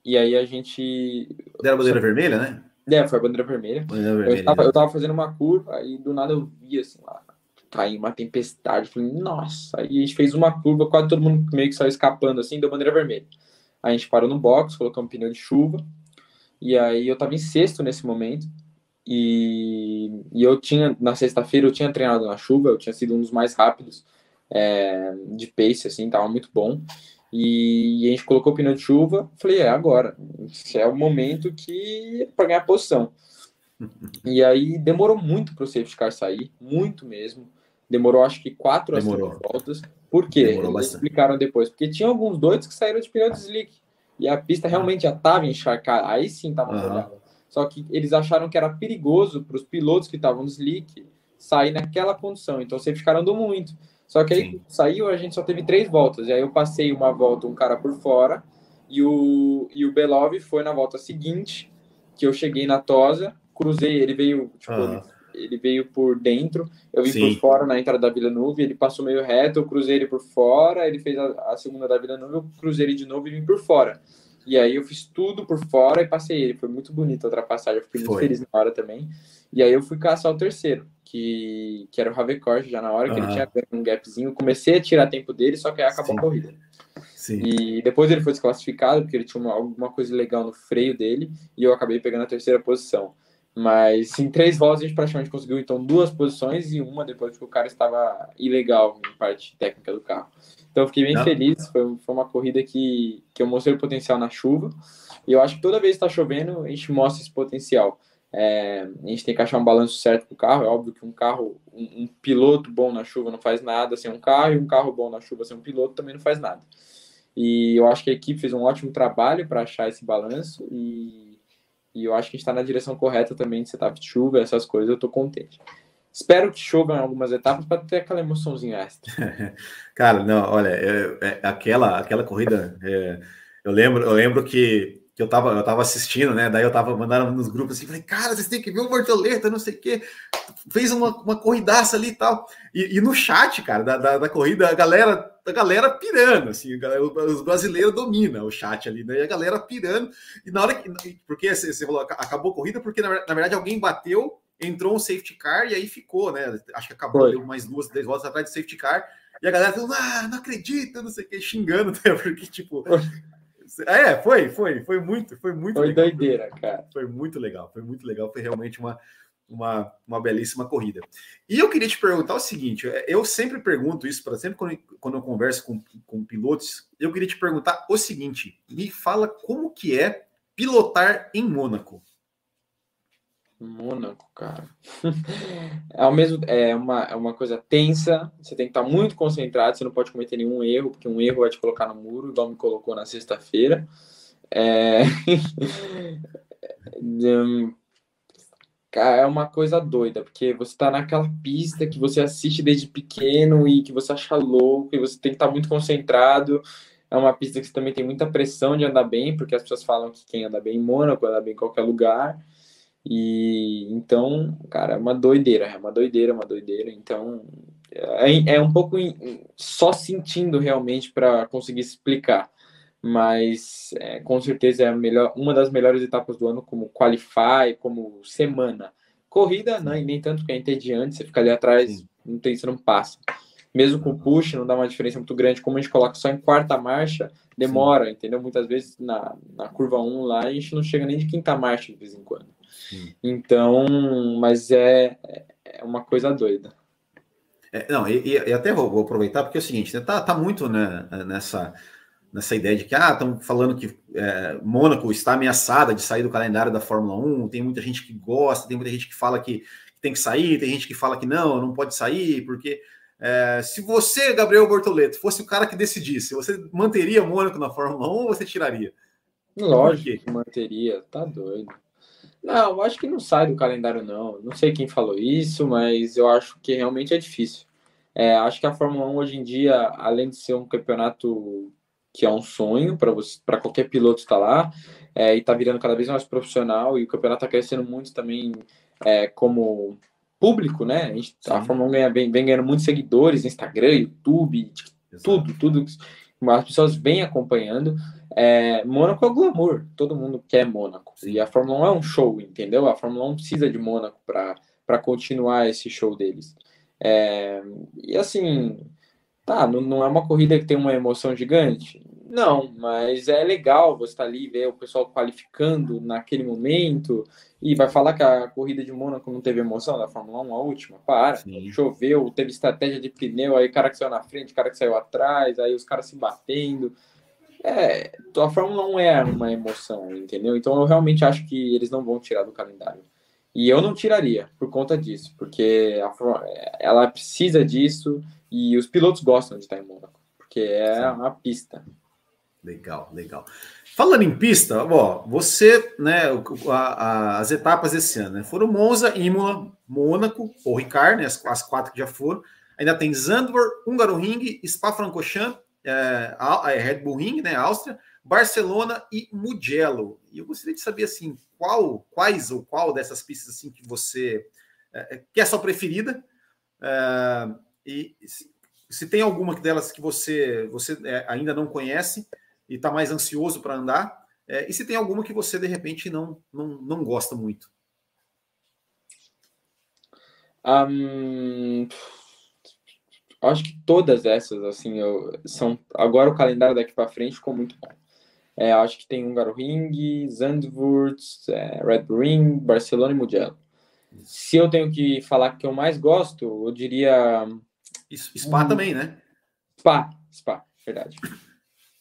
E aí a gente. Deram a bandeira vermelha, né? É, foi a bandeira vermelha. Bandeira vermelha. Eu, tava, eu tava fazendo uma curva, e do nada eu vi assim lá, caiu uma tempestade. Falei, nossa, aí a gente fez uma curva, quase todo mundo meio que saiu escapando assim, deu bandeira vermelha. A gente parou no box, colocamos pneu de chuva. E aí eu tava em sexto nesse momento. E, e eu tinha, na sexta-feira, eu tinha treinado na chuva, eu tinha sido um dos mais rápidos é, de pace, assim, tava muito bom. E, e, a gente colocou o pneu de chuva. Falei, é agora. Esse é o momento que para ganhar posição. E aí demorou muito para o safety car sair, muito mesmo. Demorou acho que quatro a cinco voltas. Por quê? Demorou Eles bastante. explicaram depois. Porque tinha alguns doidos que saíram de pneu de slick. E a pista ah. realmente já estava encharcada. Aí sim estava molhada. Só que eles acharam que era perigoso para os pilotos que estavam no slick sair naquela condição. Então sempre ficaram muito. Só que aí sim. saiu, a gente só teve três voltas. E aí eu passei uma volta, um cara por fora. E o, e o Belov foi na volta seguinte, que eu cheguei na Tosa, cruzei, ele veio, tipo, ele veio por dentro, eu vim Sim. por fora na entrada da Vila Nuvem, ele passou meio reto, eu cruzei ele por fora, ele fez a, a, segunda da Vila Nuvem, eu cruzei ele de novo e vim por fora. E aí eu fiz tudo por fora e passei ele. Foi muito bonito a ultrapassagem, eu fiquei muito Foi. feliz na hora também. E aí eu fui caçar o terceiro, que, que era o Ravecord, já na hora, que ele tinha um gapzinho. comecei a tirar tempo dele, só que aí acabou Sim. a corrida. Sim. E depois ele foi desclassificado, porque ele tinha uma, alguma coisa legal no freio dele, e eu acabei pegando a terceira posição. Mas em três voltas a gente praticamente conseguiu então duas posições e uma depois que o cara estava ilegal em parte técnica do carro. Então eu fiquei bem Não. feliz, foi, foi uma corrida que, que eu mostrei o potencial na chuva. E eu acho que toda vez que está chovendo, a gente mostra esse potencial. É, a gente tem que achar um balanço certo para o carro. É óbvio que um carro, um, um, piloto bom na chuva não faz nada sem um carro, e um carro bom na chuva sem um piloto também não faz nada. E eu acho que a equipe fez um ótimo trabalho para achar esse balanço e E eu acho que a gente está na direção correta também de setup de chuva, essas coisas, eu estou contente. Espero que chova em algumas etapas para ter aquela emoçãozinha extra. Cara, não, olha, é, é, aquela, aquela corrida, é, eu lembro, eu lembro que, que eu estava eu tava assistindo, né? Daí eu estava mandando nos grupos assim, falei, cara, vocês têm que ver o Bortoleta, não sei o quê. Fez uma, uma corridaça ali e tal. E, e no chat, cara, da, da, da, corrida, a galera, a galera pirando, assim, galera, os brasileiros dominam o chat ali, né? E a galera pirando. E na hora que. Porque você falou, acabou a corrida, porque na, na verdade alguém bateu entrou um safety car e aí ficou, né? Acho que acabou, deu mais duas, três voltas atrás do safety car. E a galera falando, ah, não acredita, não sei o que, xingando, né? Porque, tipo. É, foi, foi, foi muito, foi muito foi legal. doideira, cara. Foi muito legal, foi muito legal, foi realmente uma, uma, uma belíssima corrida. E eu queria te perguntar o seguinte: eu sempre pergunto isso para sempre quando, quando eu converso com, com pilotos, eu queria te perguntar o seguinte: me fala como que é pilotar em Mônaco. Mônaco, cara. É, ao mesmo, é, uma, é uma coisa tensa, você tem que estar muito concentrado, você não pode cometer nenhum erro, porque um erro vai te colocar no muro, igual me colocou na sexta-feira. É... é uma coisa doida, porque você está naquela pista que você assiste desde pequeno e que você acha louco, e você tem que estar muito concentrado. É uma pista que você também tem muita pressão de andar bem, porque as pessoas falam que quem anda bem em Mônaco anda bem em qualquer lugar. E então, cara, é uma doideira, é uma doideira, uma doideira. Então, é, é um pouco só sentindo realmente para conseguir explicar. Mas é, com certeza é melhor, uma das melhores etapas do ano, como qualify, como semana. Corrida, não, nem tanto que é entediante, você fica ali atrás, não tem, você não passa. Mesmo com o push, não dá uma diferença muito grande. Como a gente coloca só em quarta marcha, demora, Sim. entendeu? Muitas vezes na, na curva 1 lá, a gente não chega nem de quinta marcha de vez em quando. Então, mas é, é uma coisa doida. É, não, e, e, até vou, vou, aproveitar, porque é o seguinte, né, tá, tá muito né, nessa, nessa ideia de que, ah, estão falando que é, Mônaco está ameaçada de sair do calendário da Fórmula 1, tem muita gente que gosta, tem muita gente que fala que tem que sair, tem gente que fala que não, não pode sair, porque é, se você, Gabriel Bortoleto, fosse o cara que decidisse, você manteria Mônaco na Fórmula 1 ou você tiraria? Lógico que manteria, tá doido. Não, eu acho que não sai do calendário, não. Não sei quem falou isso, mas eu acho que realmente é difícil. É, acho que a Fórmula 1 hoje em dia, além de ser um campeonato que é um sonho para você, para qualquer piloto estar lá, é, e está virando cada vez mais profissional, e o campeonato está crescendo muito também é, como público, né? A, gente, a Fórmula 1 ganha, vem, vem ganhando muitos seguidores, Instagram, YouTube, tudo, tudo. As pessoas vêm acompanhando. É, Mônaco é glamour, todo mundo quer Mônaco. E a Fórmula 1 é um show, entendeu? A Fórmula 1 precisa de Mônaco para continuar esse show deles. É, e assim, tá, não, não, é uma corrida que tem uma emoção gigante? Não, mas é legal você estar tá ali ver o pessoal qualificando naquele momento e vai falar que a corrida de Mônaco não teve emoção da Fórmula 1, a última? Para, Sim. choveu, teve estratégia de pneu, aí o cara que saiu na frente, o cara que saiu atrás, aí os caras se batendo. É, a Fórmula 1 é uma emoção, entendeu? Então eu realmente acho que eles não vão tirar do calendário. E eu não tiraria por conta disso, porque a, ela precisa disso e os pilotos gostam de estar em Mônaco, porque é Sim. uma pista. Legal, legal. Falando em pista, ó, você, né, a, a, as etapas esse ano né, foram Monza, Imola, Mônaco, ou Ricard, né, as, as, quatro que já foram. Ainda tem Zandvoort, Hungaroring, Spa-Francorchamps é, é, Red Bull Ring, né, Áustria, Barcelona e Mugello. E eu gostaria de saber assim, qual, quais ou qual dessas pistas assim que você é, é que é a sua preferida é, e se, se, tem alguma delas que você você ainda não conhece e está mais ansioso para andar e se tem alguma que você de repente não não, não gosta muito. Um, acho que todas essas, assim, eu, são. Agora o calendário daqui para frente ficou muito bom. É, acho que tem Hungaroring, Zandvoort, é, Red Bull Ring, Barcelona e Mugello. Se eu tenho que falar que eu mais gosto, eu diria. Spa um, também, né? Spa, Spa, verdade.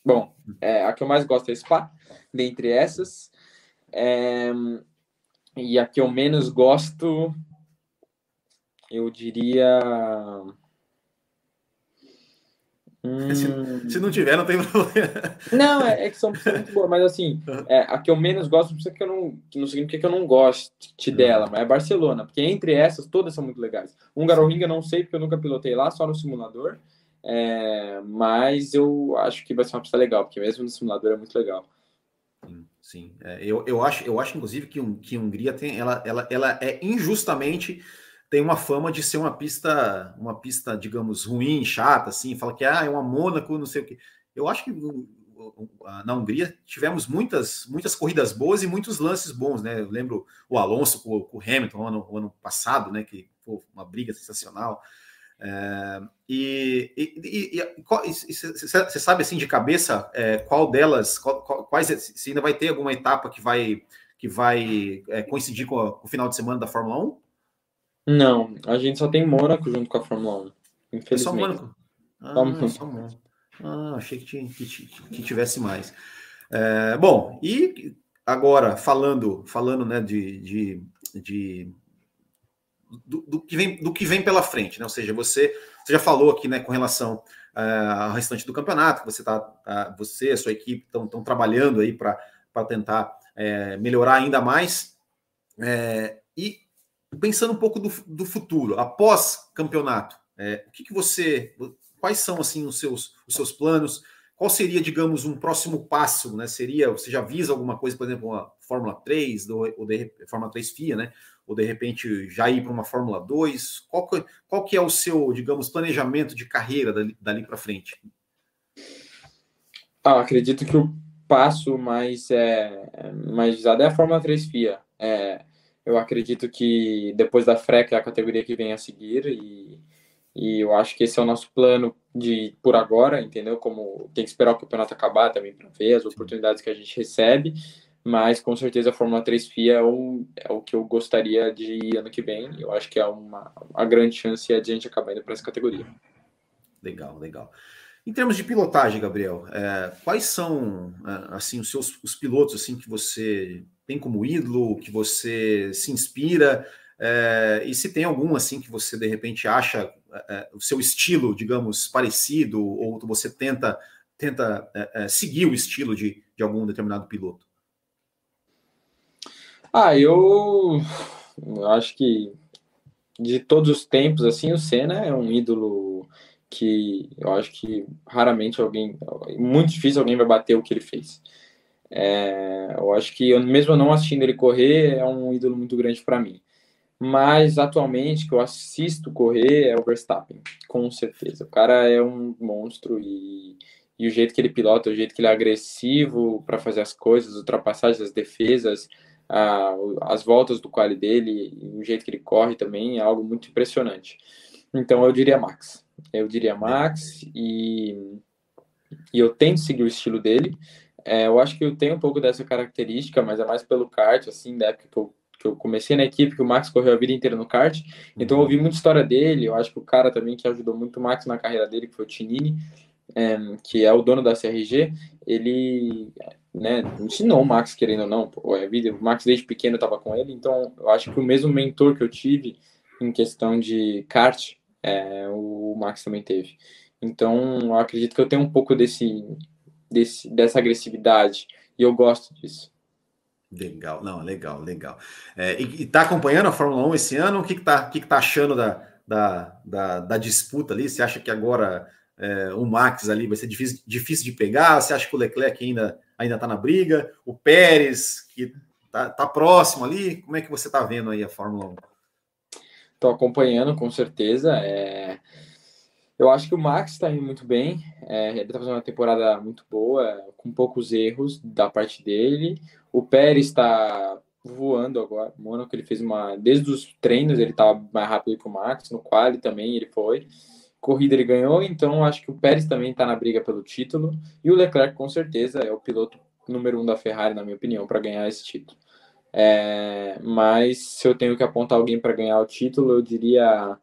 Bom, é, a que eu mais gosto é Spa, dentre essas. É, e a que eu menos gosto, eu diria. Hum... Se, se, não tiver, não tem problema. Não, é, é que são muito boas, mas assim, é, a que eu menos gosto, não que eu não, não significa que eu não goste dela, mas é Barcelona, porque entre essas, todas são muito legais. Um Ringa não sei, porque eu nunca pilotei lá, só no simulador, é, mas eu acho que vai ser uma pista legal, porque mesmo no simulador é muito legal. Sim, sim. É, eu, eu, acho, eu acho, inclusive, que, um, que Hungria tem, ela, ela, ela é injustamente tem uma fama de ser uma pista, uma pista, digamos, ruim, chata, assim, fala que ah, é uma Mônaco, não sei o que. Eu acho que na Hungria tivemos muitas, muitas corridas boas e muitos lances bons, né? Eu lembro o Alonso com, com o Hamilton ano, ano passado, né? Que foi uma briga sensacional. É, e você sabe assim de cabeça é, qual delas, qual, quais se ainda vai ter alguma etapa que vai que vai é, coincidir com, a, com, o final de semana da Fórmula 1? Não, a gente só tem Mônaco junto com a Fórmula 1. Infelizmente. É só Mônaco? Ah, só Mônaco. Ah, achei que, tinha, que, que tivesse mais. É, bom, e agora falando, falando né, de, de, de do, do, que vem, do que vem pela frente, né? Ou seja, você, você já falou aqui, né, com relação uh, ao restante do campeonato, você tá, uh, você, a sua equipe estão trabalhando aí para tentar uh, melhorar ainda mais. É, e pensando um pouco do, do futuro, após campeonato, é, o que, que você. Quais são assim os seus, os seus planos? Qual seria, digamos, um próximo passo? Né? Seria, você já visa alguma coisa, por exemplo, uma Fórmula 3, do, ou de, Fórmula 3 FIA, né? Ou de repente já ir para uma Fórmula 2? Qual que, qual que é o seu, digamos, planejamento de carreira dali, dali para frente? Ah, acredito que o passo mais, é, mais visado é a Fórmula 3 FIA. É, eu acredito que depois da FREC é a categoria que vem a seguir e, e eu acho que esse é o nosso plano de por agora, entendeu? Como tem que esperar o campeonato acabar também para ver as oportunidades que a gente recebe, mas com certeza a Fórmula 3 FIA é o, é o que eu gostaria de ir ano que vem. Eu acho que é uma a grande chance é de a gente acabar indo para essa categoria. Legal, legal. Em termos de pilotagem, Gabriel, é, quais são é, assim os seus os pilotos assim que você tem como ídolo, que você se inspira, é, e se tem algum assim que você de repente acha é, o seu estilo, digamos, parecido, ou você tenta tenta é, seguir o estilo de, de algum determinado piloto? Ah, eu, eu acho que de todos os tempos, assim, o Senna é um ídolo que eu acho que raramente alguém, muito difícil alguém vai bater o que ele fez. É, eu acho que, eu, mesmo não assistindo ele correr, é um ídolo muito grande para mim. Mas atualmente, que eu assisto correr, é o Verstappen, com certeza. O cara é um monstro e, e o jeito que ele pilota, o jeito que ele é agressivo para fazer as coisas, as ultrapassagens, as defesas, a, as voltas do quali dele, o jeito que ele corre também é algo muito impressionante. Então eu diria Max. Eu diria Max e, e eu tento seguir o estilo dele. É, eu acho que eu tenho um pouco dessa característica, mas é mais pelo kart, assim, da época que eu, que eu comecei na equipe, que o Max correu a vida inteira no kart. Então eu ouvi muita história dele. Eu acho que o cara também que ajudou muito o Max na carreira dele, que foi o Tinini, é, que é o dono da CRG, ele né, ensinou o Max, querendo ou não. Pô, a vida, o Max desde pequeno estava com ele, então eu acho que o mesmo mentor que eu tive em questão de kart, é, o Max também teve. Então, eu acredito que eu tenho um pouco desse, desse, dessa agressividade. E eu gosto disso. Legal, não, legal, legal. É, e, está acompanhando a Fórmula 1 esse ano? O que está que que tá achando da, da, da, da, disputa ali? Você acha que agora é, o Max ali vai ser difícil, difícil de pegar? Você acha que o Leclerc ainda ainda está na briga? O Pérez, que está tá próximo ali? Como é que você está vendo aí a Fórmula 1? Estou acompanhando, com certeza. É... Eu acho que o Max está indo muito bem. É, ele está fazendo uma temporada muito boa, com poucos erros da parte dele. O Pérez está voando agora. O Mônaco ele fez uma. Desde os treinos ele estava mais rápido que o Max. No quali também ele foi. Corrida ele ganhou, então acho que o Pérez também está na briga pelo título. E o Leclerc, com certeza, é o piloto número um da Ferrari, na minha opinião, para ganhar esse título. É, mas se eu tenho que apontar alguém para ganhar o título, eu diria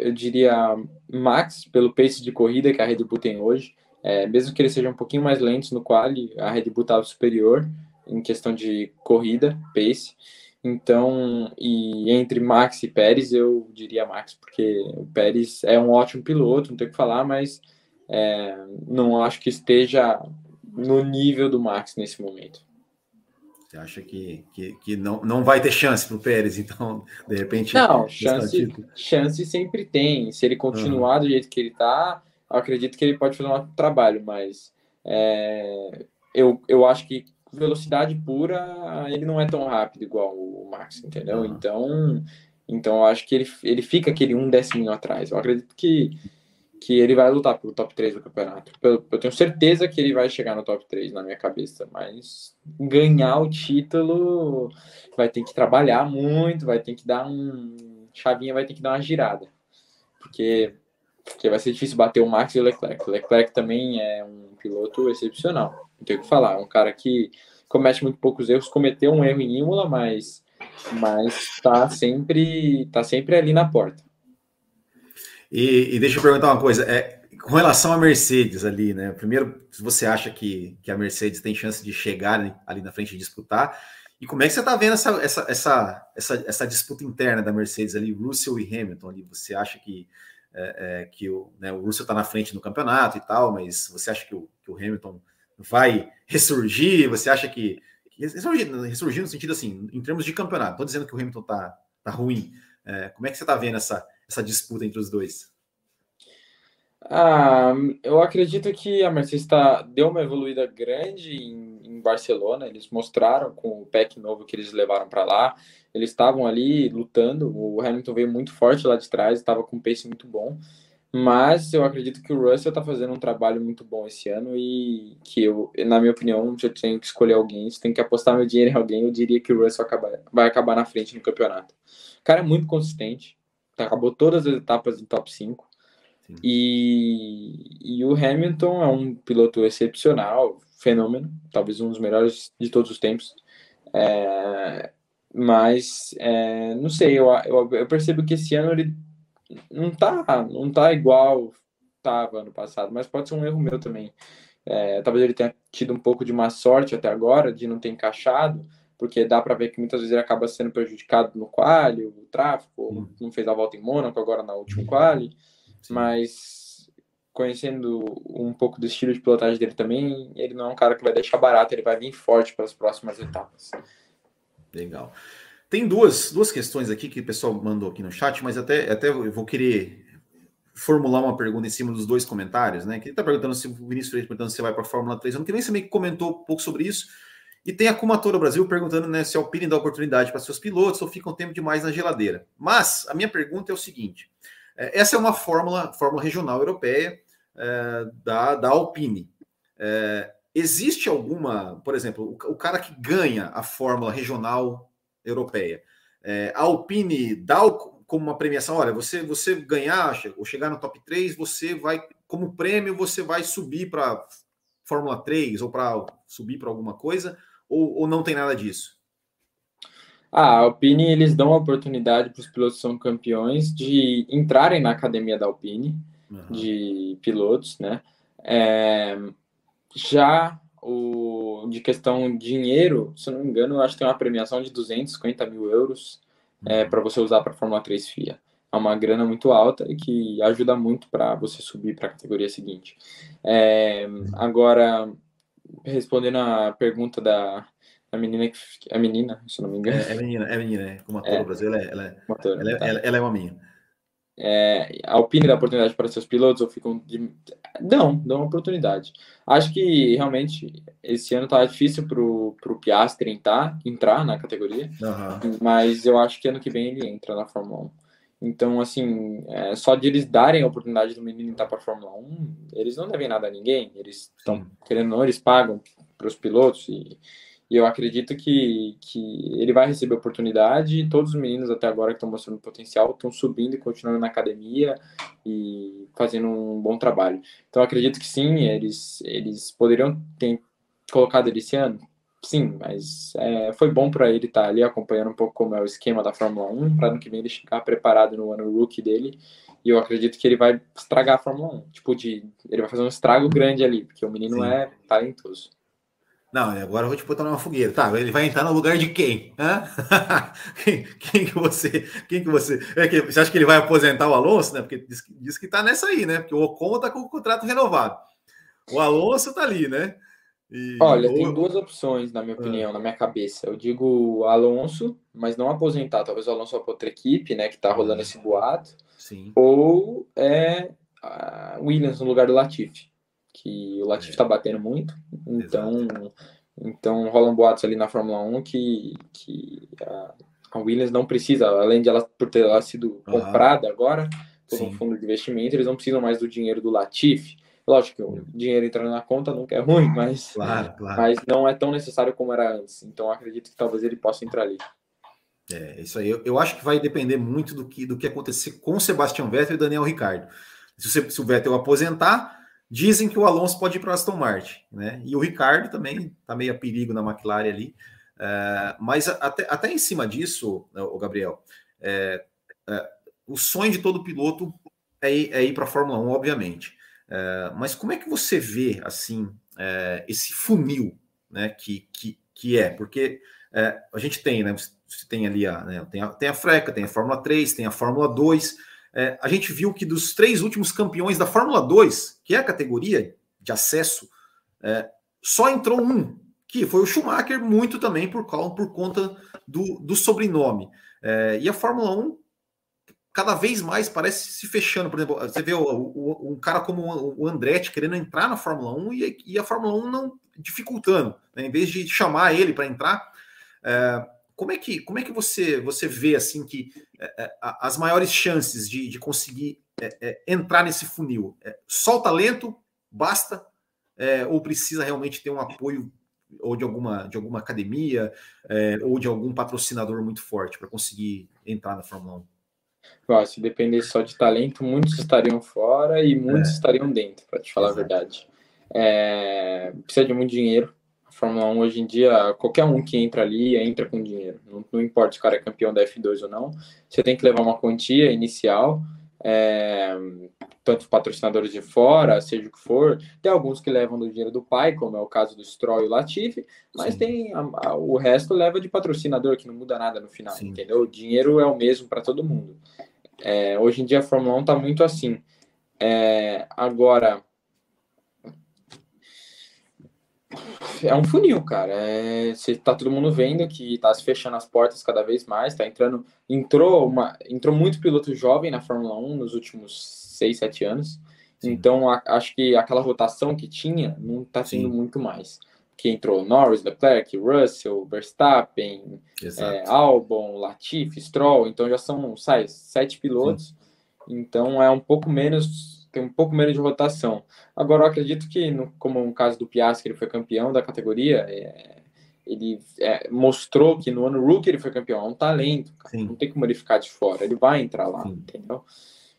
eu diria Max, pelo pace de corrida que a Red Bull tem hoje. É, mesmo que ele seja um pouquinho mais lento no quali, a Red Bull estava superior em questão de corrida, pace. Então, e entre Max e Pérez, eu diria Max, porque o Pérez é um ótimo piloto, não tem o que falar, mas é, não acho que esteja no nível do Max nesse momento. Você acha que, que, que não, não vai ter chance para o Pérez, então, de repente. Não, chance, chance sempre tem. Se ele continuar uhum. do jeito que ele está, acredito que ele pode fazer um trabalho, mas é, eu, eu acho que velocidade pura ele não é tão rápido igual o Max, entendeu? Uhum. Então, então eu acho que ele, ele fica aquele um décimo atrás. Eu acredito que que ele vai lutar pelo top 3 do campeonato. Eu, eu, tenho certeza que ele vai chegar no top 3 na minha cabeça, mas ganhar o título vai ter que trabalhar muito, vai ter que dar um. Chavinha vai ter que dar uma girada. Porque, porque vai ser difícil bater o Max e o Leclerc. O Leclerc também é um piloto excepcional. Não tenho o que falar. É um cara que comete muito poucos erros, cometeu um erro em Imola, mas mas tá sempre tá sempre ali na porta. E, e, deixa eu perguntar uma coisa, é, com relação à Mercedes ali, né? Primeiro, se você acha que, que a Mercedes tem chance de chegar ali, na frente e disputar, e como é que você está vendo essa, essa, essa, essa, essa disputa interna da Mercedes ali, Russell e Hamilton ali? Você acha que, é, é, que o, né, o Russell está na frente no campeonato e tal, mas você acha que o, que o Hamilton vai ressurgir? Você acha que. Ressurgir, ressurgir no sentido assim, em termos de campeonato, estou dizendo que o Hamilton está tá ruim. É, como é que você está vendo essa, essa disputa entre os dois? Ah, eu acredito que a Mercedes tá, deu uma evoluída grande em, em Barcelona. Eles mostraram com o pack novo que eles levaram para lá. Eles estavam ali lutando. O Hamilton veio muito forte lá de trás, estava com um pace muito bom. Mas eu acredito que o Russell está fazendo um trabalho muito bom esse ano e que eu, na minha opinião, se eu tenho que escolher alguém, se tem que apostar meu dinheiro em alguém, eu diria que o Russell acaba, vai acabar na frente no campeonato. O cara é muito consistente, acabou todas as etapas em top 5. E, e o Hamilton é um piloto excepcional, fenômeno, talvez um dos melhores de todos os tempos. É, mas, é, não sei, eu, eu, eu, percebo que esse ano ele não tá, não tá igual estava ano passado, mas pode ser um erro meu também. É, talvez ele tenha tido um pouco de má sorte até agora, de não ter encaixado, porque dá para ver que muitas vezes ele acaba sendo prejudicado no quali, o tráfego, hum. não fez a volta em Mônaco agora na última quali, Sim. mas conhecendo um pouco do estilo de pilotagem dele também, ele não é um cara que vai deixar barato, ele vai vir forte para as próximas etapas. Legal. Tem duas, duas questões aqui que o pessoal mandou aqui no chat, mas até, até eu vou querer formular uma pergunta em cima dos dois comentários, né? Que ele está perguntando se o Vinícius Freire perguntando se vai para a Fórmula 3. Eu não queria nem saber que comentou um pouco sobre isso. E tem a Kumatora Brasil perguntando né, se a Alpine dá oportunidade para seus pilotos ou fica um tempo demais na geladeira. Mas a minha pergunta é o seguinte: é, essa é uma fórmula, fórmula regional europeia é, da, da Alpine. É, existe alguma, por exemplo, o, o, cara que ganha a fórmula regional europeia, é, a Alpine dá o, como uma premiação, olha, você você ganhar ou chegar no top 3, você vai, como prêmio, você vai subir para Fórmula 3 ou para subir para alguma coisa, ou, ou não tem nada disso? Ah, a Alpine, eles dão a oportunidade para os pilotos que são campeões de entrarem na academia da Alpine, uhum. de pilotos, né? É, já o de questão dinheiro, se não me engano, eu acho que tem uma premiação de 250 mil euros é, uhum. para você usar para a Fórmula 3 FIA. É uma grana muito alta e que ajuda muito para você subir para a categoria seguinte. É, agora, respondendo a pergunta da a menina que a menina, se não me engano. É, é menina, é menina, é. Como ator é. Brasil, ela é, ela, é, ela, é, tá. ela, ela, é uma menina. É, a Alpine dá oportunidade para seus pilotos ou ficam de... Dão, dão oportunidade. Acho que realmente esse ano tá difícil pro, pro Piastri entrar, entrar na categoria, uhum. mas eu acho que ano que vem ele entra na Fórmula 1. Então, assim, é, só de eles darem a oportunidade do menino entrar para a Fórmula 1, eles não devem nada a ninguém. Eles estão, querendo ou não, eles pagam para os pilotos e, e, eu acredito que, que ele vai receber oportunidade. E todos os meninos até agora que estão mostrando potencial estão subindo e continuando na academia e fazendo um bom trabalho. Então, acredito que sim, eles, eles poderiam ter colocado ele esse ano, Sim, mas é, foi bom para ele estar tá ali acompanhando um pouco como é o esquema da Fórmula 1, para ano que vem ele ficar preparado no ano rookie dele. E eu acredito que ele vai estragar a Fórmula 1. Tipo, de, ele vai fazer um estrago grande ali, porque o menino Sim. é talentoso. Não, agora eu vou te botar numa fogueira. Tá, ele vai entrar no lugar de quem? quem, quem, que você. Quem que você. É que, você acha que ele vai aposentar o Alonso, né? Porque diz, diz que tá nessa aí, né? Porque o Ocon tá com o contrato renovado. O Alonso tá ali, né? E, Olha, tem duas opções, na minha ah. opinião, na minha cabeça. Eu digo Alonso, mas não aposentar. Talvez o Alonso vá para outra equipe, né? Que tá rolando esse boato. Sim. Ou é Williams no lugar do Latifi que o Latifi está é. batendo muito, então, então rolam boatos ali na Fórmula 1 que, que a, a Williams não precisa, além de ela por ter ela sido comprada agora por um fundo de investimento, eles não precisam mais do dinheiro do Latifi. Lógico que o dinheiro entrando na conta nunca é ruim, mas, claro, claro. mas não é tão necessário como era antes. Então acredito que talvez ele possa entrar ali. É, isso aí. Eu, eu acho que vai depender muito do que, do que acontecer com o Sebastião Vettel e Daniel Ricardo. Se, se o Vettel aposentar, Dizem que o Alonso pode ir para Aston Martin, né? E o Ricardo também está meio a perigo na McLaren ali. É, mas até, até em cima disso, né, o Gabriel, é, é, o sonho de todo piloto é ir, é ir para a Fórmula 1, obviamente. É, mas como é que você vê assim é, esse funil, né? Que, que, que é? Porque é, a gente tem, né? Você tem ali a, né, tem a, tem a Freca, tem a Fórmula 3, tem a Fórmula 2 é, a gente viu que dos três últimos campeões da Fórmula 2, que é a categoria de acesso, só entrou um, que foi o Schumacher, muito também por, por conta do, do sobrenome. E a Fórmula 1 cada vez mais parece se fechando. Por exemplo, você vê o, o, um cara como o Andretti querendo entrar na Fórmula 1 e, e a Fórmula 1 não dificultando, né? em vez de chamar ele para entrar. É, como é que, como é que você, você vê assim que é, é as maiores chances de, de conseguir é, é, entrar nesse funil? É, só o talento basta ou precisa realmente ter um apoio ou de alguma, de alguma academia ou de algum patrocinador muito forte para conseguir entrar na Fórmula 1? Se depender só de talento, muitos estariam fora e muitos estariam dentro, para te falar Exato. a verdade. precisa de muito dinheiro, Fórmula 1 hoje em dia, qualquer um que entra ali, entra com dinheiro. Não, não, importa se o cara é campeão da F2 ou não, você tem que levar uma quantia inicial, é, tanto patrocinadores de fora, seja o que for. Tem alguns que levam do dinheiro do pai, como é o caso do Stroll e o Latifi, mas Sim. tem a, a, o resto leva de patrocinador, que não muda nada no final, Sim. entendeu? O dinheiro é o mesmo para todo mundo. É, hoje em dia a Fórmula 1 está muito assim. É, agora é um funil, cara. É, você tá todo mundo vendo que tá se fechando as portas cada vez mais, tá entrando, entrou uma, entrou muito piloto jovem na Fórmula 1 nos últimos 6, 7 anos. Sim. Então, a, acho que aquela rotação que tinha não tá sendo muito mais. Que entrou Norris, Leclerc, Russell, Verstappen, é, Albon, Latifi, Stroll, então já são, sai, sete pilotos. Sim. Então é um pouco menos tem um pouco menos de rotação. Agora, eu acredito que, no, como no caso do Piastri, ele foi campeão da categoria, é, ele é, mostrou que no ano rookie ele foi campeão, é um talento, não tem como ele ficar de fora, ele vai entrar lá, Sim. entendeu?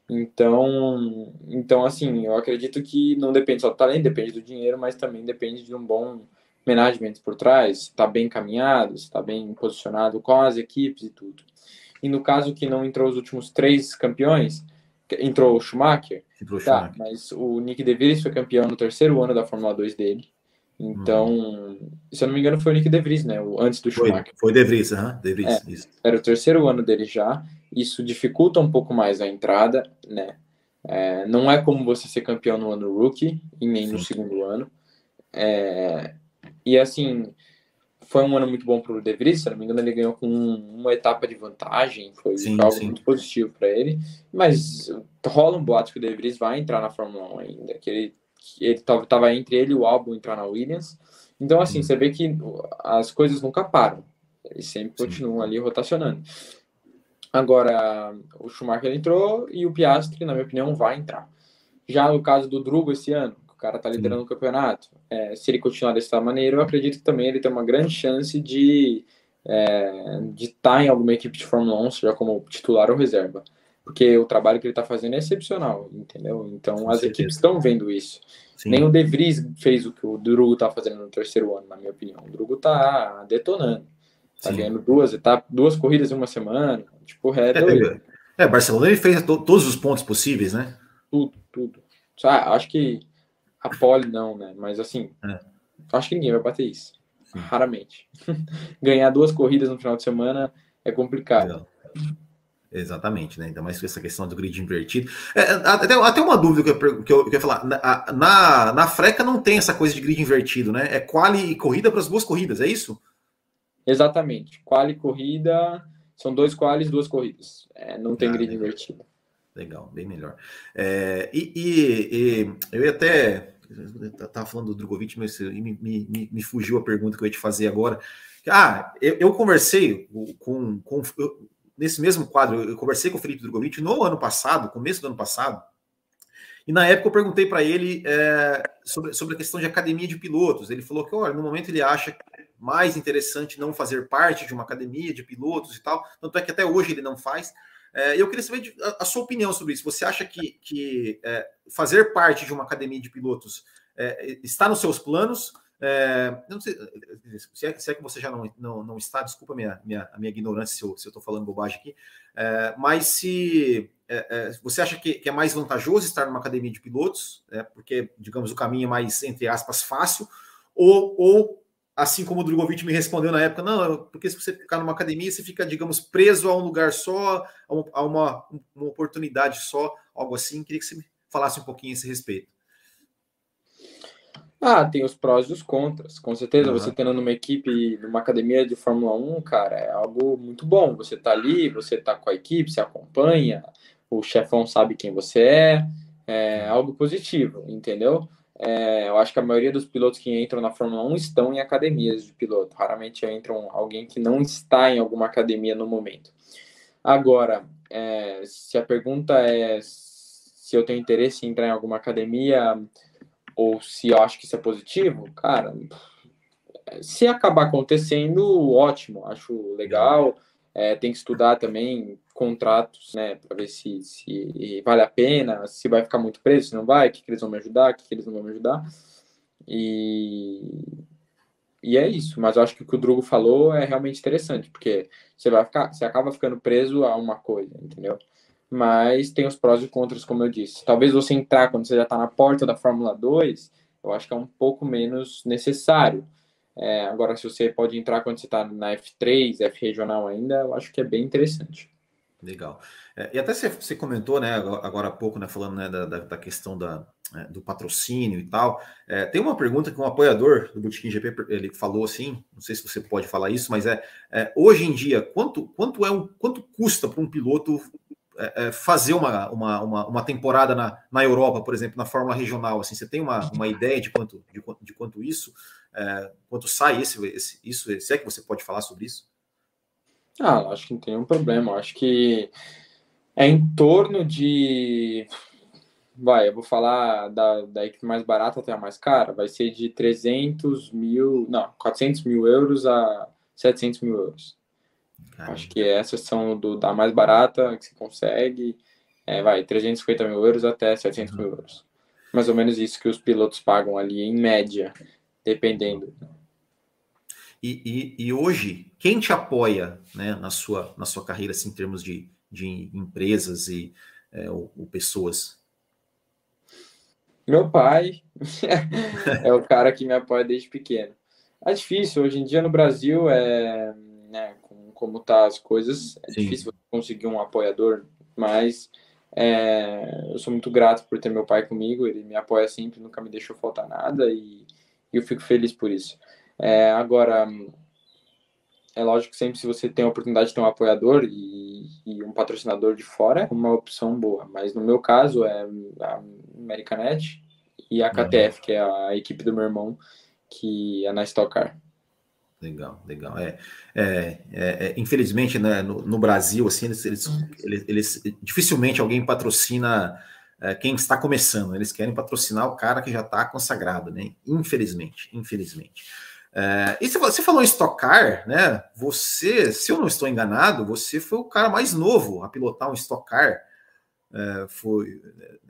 Então, então, assim, eu acredito que não depende só do talento, depende do dinheiro, mas também depende de um bom management por trás, está bem caminhado, está bem posicionado com as equipes e tudo. E no caso que não entrou os últimos três campeões, entrou o Schumacher, entrou tá, Schumacher. mas o Nick DeVries foi campeão no terceiro ano da Fórmula 2 dele. Então, hum. se eu não me engano, foi o Nick DeVries, né? O, antes do Schumacher. Foi, foi DeVries, aham, De Vries, é, isso. Era o terceiro ano dele já. Isso dificulta um pouco mais a entrada, né? É, não é como você ser campeão no ano rookie e nem Sim. no segundo ano. É, e assim, foi um ano muito bom para o De Vries, se não me engano, ele ganhou com uma etapa de vantagem, foi sim, algo sim. muito positivo para ele. Mas rola um boato que o De Vries vai entrar na Fórmula 1 ainda, que ele ele estava entre ele e o álbum entrar na Williams. Então, assim, você vê que as coisas nunca param, eles sempre sim. continuam ali rotacionando. Agora, o Schumacher entrou e o Piastri, na minha opinião, vai entrar. Já no caso do Drugo esse ano, cara tá liderando Sim. o campeonato. É, se ele continuar dessa maneira, eu acredito que também ele tem uma grande chance de é, de estar tá em alguma equipe de Fórmula 1, seja como titular ou reserva. Porque o trabalho que ele está fazendo é excepcional, entendeu? Então Com as certeza. equipes estão vendo isso. Sim. Nem o De Vries fez o que o Drugo está fazendo no terceiro ano, na minha opinião. O Drugo está detonando. Está ganhando duas etapas, duas corridas em uma semana. Tipo, é, é, é Barcelona ele fez to todos os pontos possíveis, né? Tudo, tudo. Ah, acho que a pole não, né? Mas assim, é. acho que ninguém vai bater isso. Raramente. Ganhar duas corridas no final de semana é complicado. Exatamente, né? Ainda mais com essa questão do grid invertido. É, até, até uma dúvida que eu, que eu, que eu ia falar. Na, na, na, Freca não tem essa coisa de grid invertido, né? É quali e corrida para as duas corridas, é isso? Exatamente. Quali corrida, são dois qualis, duas corridas. É, não tem ah, grid invertido. Legal, bem melhor. É, e, e, e, eu ia até. Estava falando do Drogovic, mas me, me, me, fugiu a pergunta que eu ia te fazer agora. Ah, eu, eu conversei com. com eu, nesse mesmo quadro, eu conversei com o Felipe Drogovic no ano passado, começo do ano passado, e na época eu perguntei para ele é, sobre, sobre a questão de academia de pilotos. Ele falou que, olha, no momento ele acha mais interessante não fazer parte de uma academia de pilotos e tal, tanto é que até hoje ele não faz. É, eu queria saber a, a, sua opinião sobre isso. Você acha que, que é, fazer parte de uma academia de pilotos é, está nos seus planos? É, não sei se é, se é, que você já não, não, não está, desculpa minha, minha, a minha ignorância se eu estou falando bobagem aqui, é, mas se você acha que, que, é mais vantajoso estar numa academia de pilotos, é, porque, digamos, o caminho é mais, entre aspas, fácil, ou, ou assim como o Drogovic me respondeu na época, não, porque se você ficar numa academia, você fica, digamos, preso a um lugar só, a uma, uma oportunidade só, algo assim. Queria que você me falasse um pouquinho a esse respeito. Ah, tem os prós e os contras. Com certeza, uhum. você tendo numa equipe, numa academia de Fórmula 1, cara, é algo muito bom. Você tá ali, você tá com a equipe, você acompanha, o chefão sabe quem você é, é algo positivo, entendeu? É, eu acho que a maioria dos pilotos que entram na Fórmula 1 estão em academias de piloto. Raramente entram alguém que não está em alguma academia no momento. Agora, é, se a pergunta é se eu tenho interesse em entrar em alguma academia ou se eu acho que isso é positivo, cara, se acabar acontecendo, ótimo, acho legal. É, tem que estudar também contratos, né, para ver se, se vale a pena, se vai ficar muito preso, se não vai, o que, que eles vão me ajudar, o que, que eles não vão me ajudar. E, e é isso, mas eu acho que o que o Drugo falou é realmente interessante, porque você vai ficar, você acaba ficando preso a uma coisa, entendeu? Mas tem os prós e contras, como eu disse. Talvez você entrar quando você já está na porta da Fórmula 2, eu acho que é um pouco menos necessário. É, agora, se você pode entrar quando você está na F3, F regional ainda, eu acho que é bem interessante. Legal. É, e até você, você, comentou, né, agora há pouco, né, falando né, da, da questão da, é, do patrocínio e tal. É, tem uma pergunta que um apoiador do Botequim GP ele falou assim, não sei se você pode falar isso, mas é, é hoje em dia, quanto, quanto, é um, quanto custa para um piloto é, é, fazer uma, uma, uma, uma, temporada na, na Europa, por exemplo, na Fórmula Regional? Assim, você tem uma, uma ideia de quanto, de, de quanto isso, é, quanto sai esse, esse, isso? Se é que você pode falar sobre isso? Ah, acho que não tem nenhum problema. Acho que é em torno de. Vai, eu vou falar da, da equipe mais barata até a mais cara. Vai ser de 300 mil. Não, 400 mil euros a 700 mil euros. Caramba. Acho que essas são do, da mais barata que você consegue. É, vai, 350 mil euros até 700 uhum. mil euros. Mais ou menos isso que os pilotos pagam ali, em média, dependendo. E, e, e hoje, quem te apoia né, na, sua, na sua carreira, assim, em termos de, de empresas e é, ou, ou pessoas? Meu pai é o cara que me apoia desde pequeno. É difícil, hoje em dia no Brasil, é, né, como, tá as coisas, é Sim. difícil conseguir um apoiador, mas é, eu sou muito grato por ter meu pai comigo, ele me apoia sempre, nunca me deixou faltar nada e, e eu fico feliz por isso. É, agora, é lógico que sempre se você tem a oportunidade de ter um apoiador e, e, um patrocinador de fora, é uma opção boa. Mas no meu caso é a Americanet e a KTF, uhum. que é a equipe do meu irmão, que é na Stock Car. Legal, legal. É, é, é, é infelizmente, né, no, no, Brasil, assim, eles, eles, uhum. eles, eles, dificilmente alguém patrocina é, quem está começando. Eles querem patrocinar o cara que já está consagrado, né? Infelizmente, infelizmente. É, e você falou em Stock Car, né? Você, se eu não estou enganado, você foi o cara mais novo a pilotar um Stock Car. É, foi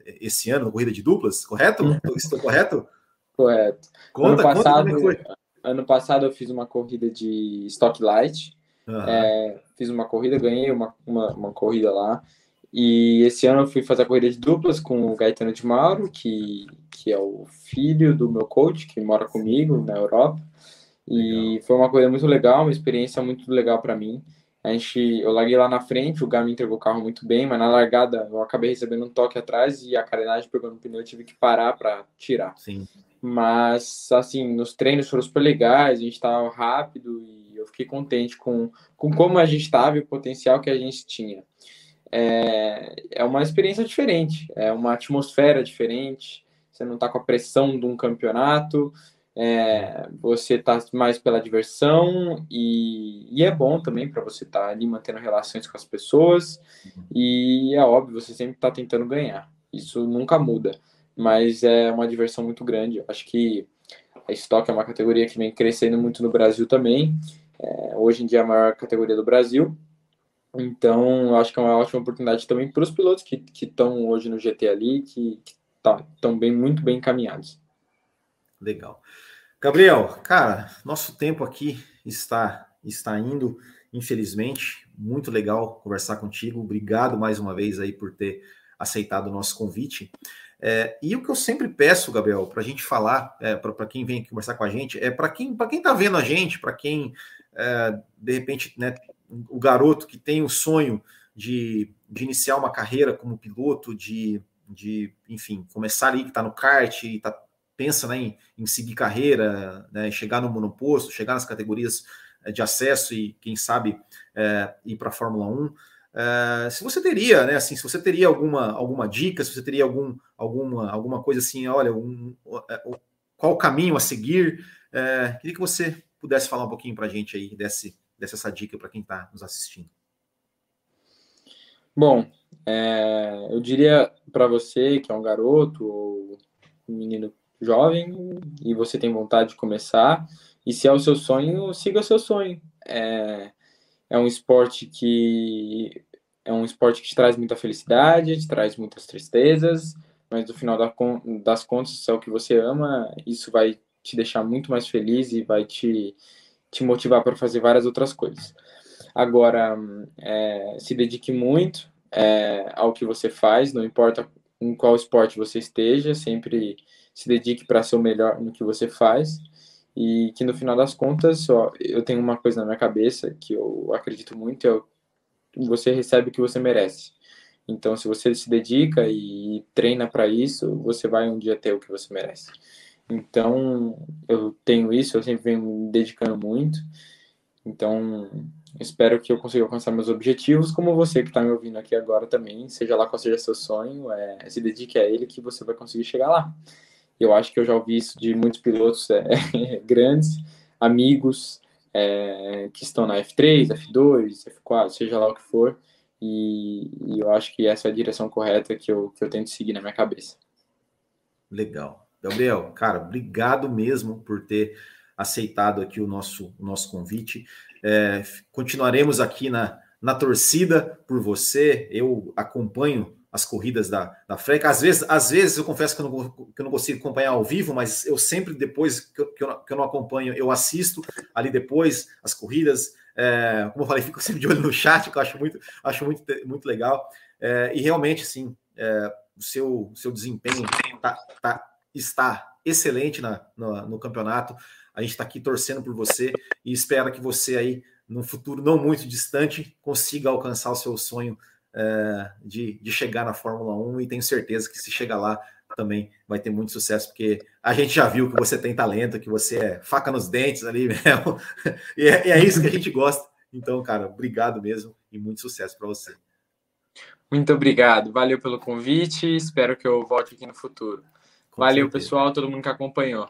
é, esse ano na corrida de duplas, correto? Uhum. Estou correto? Correto. Conta, ano passado, conta ano passado eu fiz uma corrida de Stock Light. Uhum. É, fiz uma corrida, ganhei uma, uma, uma, corrida lá. E esse ano eu fui fazer a corrida de duplas com o Gaetano de Mauro, que, que é o filho do meu coach, que mora comigo na Europa. E legal. foi uma coisa muito legal, uma experiência muito legal para mim. A gente, eu larguei lá na frente, o Garmin entregou o carro muito bem, mas na largada eu acabei recebendo um toque atrás e a carenagem pegou no pneu, eu tive que parar para tirar. Sim. Mas, assim, nos treinos foram super legais, a gente estava rápido e eu fiquei contente com, com como a gente estava e o potencial que a gente tinha. É, é uma experiência diferente, é uma atmosfera diferente, você não está com a pressão de um campeonato, é, você está mais pela diversão e, e é bom também para você estar tá ali mantendo relações com as pessoas e é óbvio, você sempre está tentando ganhar, isso nunca muda, mas é uma diversão muito grande. Acho que a Stock é uma categoria que vem crescendo muito no Brasil também, é, hoje em dia é a maior categoria do Brasil. Então, acho que é uma ótima oportunidade também para os pilotos que estão hoje no GT ali, que estão tá, bem, muito bem encaminhados. Legal. Gabriel, cara, nosso tempo aqui está está indo, infelizmente. Muito legal conversar contigo. Obrigado mais uma vez aí por ter aceitado o nosso convite. É, e o que eu sempre peço, Gabriel, para a gente falar, é, para quem vem conversar com a gente, é para quem para quem está vendo a gente, para quem é, de repente, né, o garoto que tem o sonho de, de iniciar uma carreira como piloto, de, de enfim, começar ali que está no kart e tá, pensa né, em, em seguir carreira, né, chegar no monoposto, chegar nas categorias é, de acesso e, quem sabe, é, ir para a Fórmula 1. É, se você teria, né, assim, se você teria alguma, alguma dica, se você teria algum, alguma, alguma coisa assim, olha, um, é, qual o caminho a seguir, é, queria que você pudesse falar um pouquinho para a gente aí, desse, dessa essa dica para quem está nos assistindo. Bom, é, eu diria para você que é um garoto ou um menino jovem e você tem vontade de começar, e se é o seu sonho, siga o seu sonho. É, é um esporte que é um esporte que te traz muita felicidade, te traz muitas tristezas, mas no final das contas, se é o que você ama, isso vai te deixar muito mais feliz e vai te, te motivar para fazer várias outras coisas. Agora, é, se dedique muito é, ao que você faz, não importa em qual esporte você esteja, sempre se dedique para ser o melhor no que você faz e que no final das contas, ó, eu tenho uma coisa na minha cabeça que eu acredito muito, é você recebe o que você merece. Então, se você se dedica e treina para isso, você vai um dia ter o que você merece. Então, eu tenho isso, eu sempre venho me dedicando muito. Então, espero que eu consiga alcançar meus objetivos, como você que está me ouvindo aqui agora também, seja lá qual seja seu sonho, é, se dedique a ele que você vai conseguir chegar lá. Eu acho que eu já ouvi isso de muitos pilotos é, grandes, amigos, é, que estão na F3, F2, F4, seja lá o que for, e, e, eu acho que essa é a direção correta que eu, que eu tento seguir na minha cabeça. Legal. Gabriel, cara, obrigado mesmo por ter aceitado aqui o nosso, o nosso convite. É, continuaremos aqui na, na torcida por você. Eu acompanho as corridas da, da Freca. Às vezes, às vezes eu confesso que eu, não, que eu não consigo acompanhar ao vivo, mas eu sempre, depois que eu, que eu, que eu não acompanho, eu assisto ali depois as corridas. É, como eu falei, fico sempre de olho no chat, que eu acho muito, acho muito, muito legal. É, e realmente, sim, é, o seu, seu desempenho tá, tá, está excelente na, no, no campeonato. A gente está aqui torcendo por você e espera que você aí, no futuro não muito distante, consiga alcançar o seu sonho é, de, de chegar na Fórmula 1 e tenho certeza que se chegar lá também vai ter muito sucesso, porque a gente já viu que você tem talento, que você é faca nos dentes ali mesmo, e, é, e é isso que a gente gosta. Então, cara, obrigado mesmo e muito sucesso para você. Muito obrigado, valeu pelo convite, espero que eu volte aqui no futuro. Com Valeu, certeza. pessoal, todo mundo que acompanhou.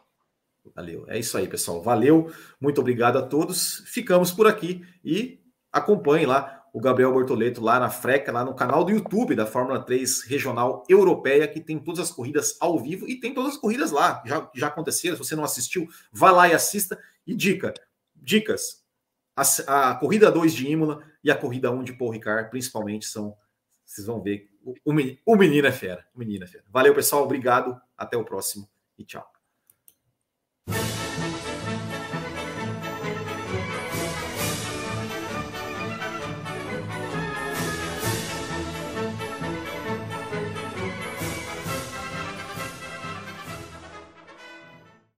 Valeu. É isso aí, pessoal. Valeu. Muito obrigado a todos. Ficamos por aqui e acompanhem lá o Gabriel Bortoleto lá na Freca, lá no canal do YouTube da Fórmula 3 Regional Europeia, que tem todas as corridas ao vivo e tem todas as corridas lá. Já, já aconteceram. Se você não assistiu, vá lá e assista. E dica, dicas. A, a corrida 2 de Imola e a corrida 1 um de Paul Ricard, principalmente, são. Vocês vão ver o, o, menino é fera. O menino é fera. Valeu, pessoal. Obrigado. Até o próximo e tchau.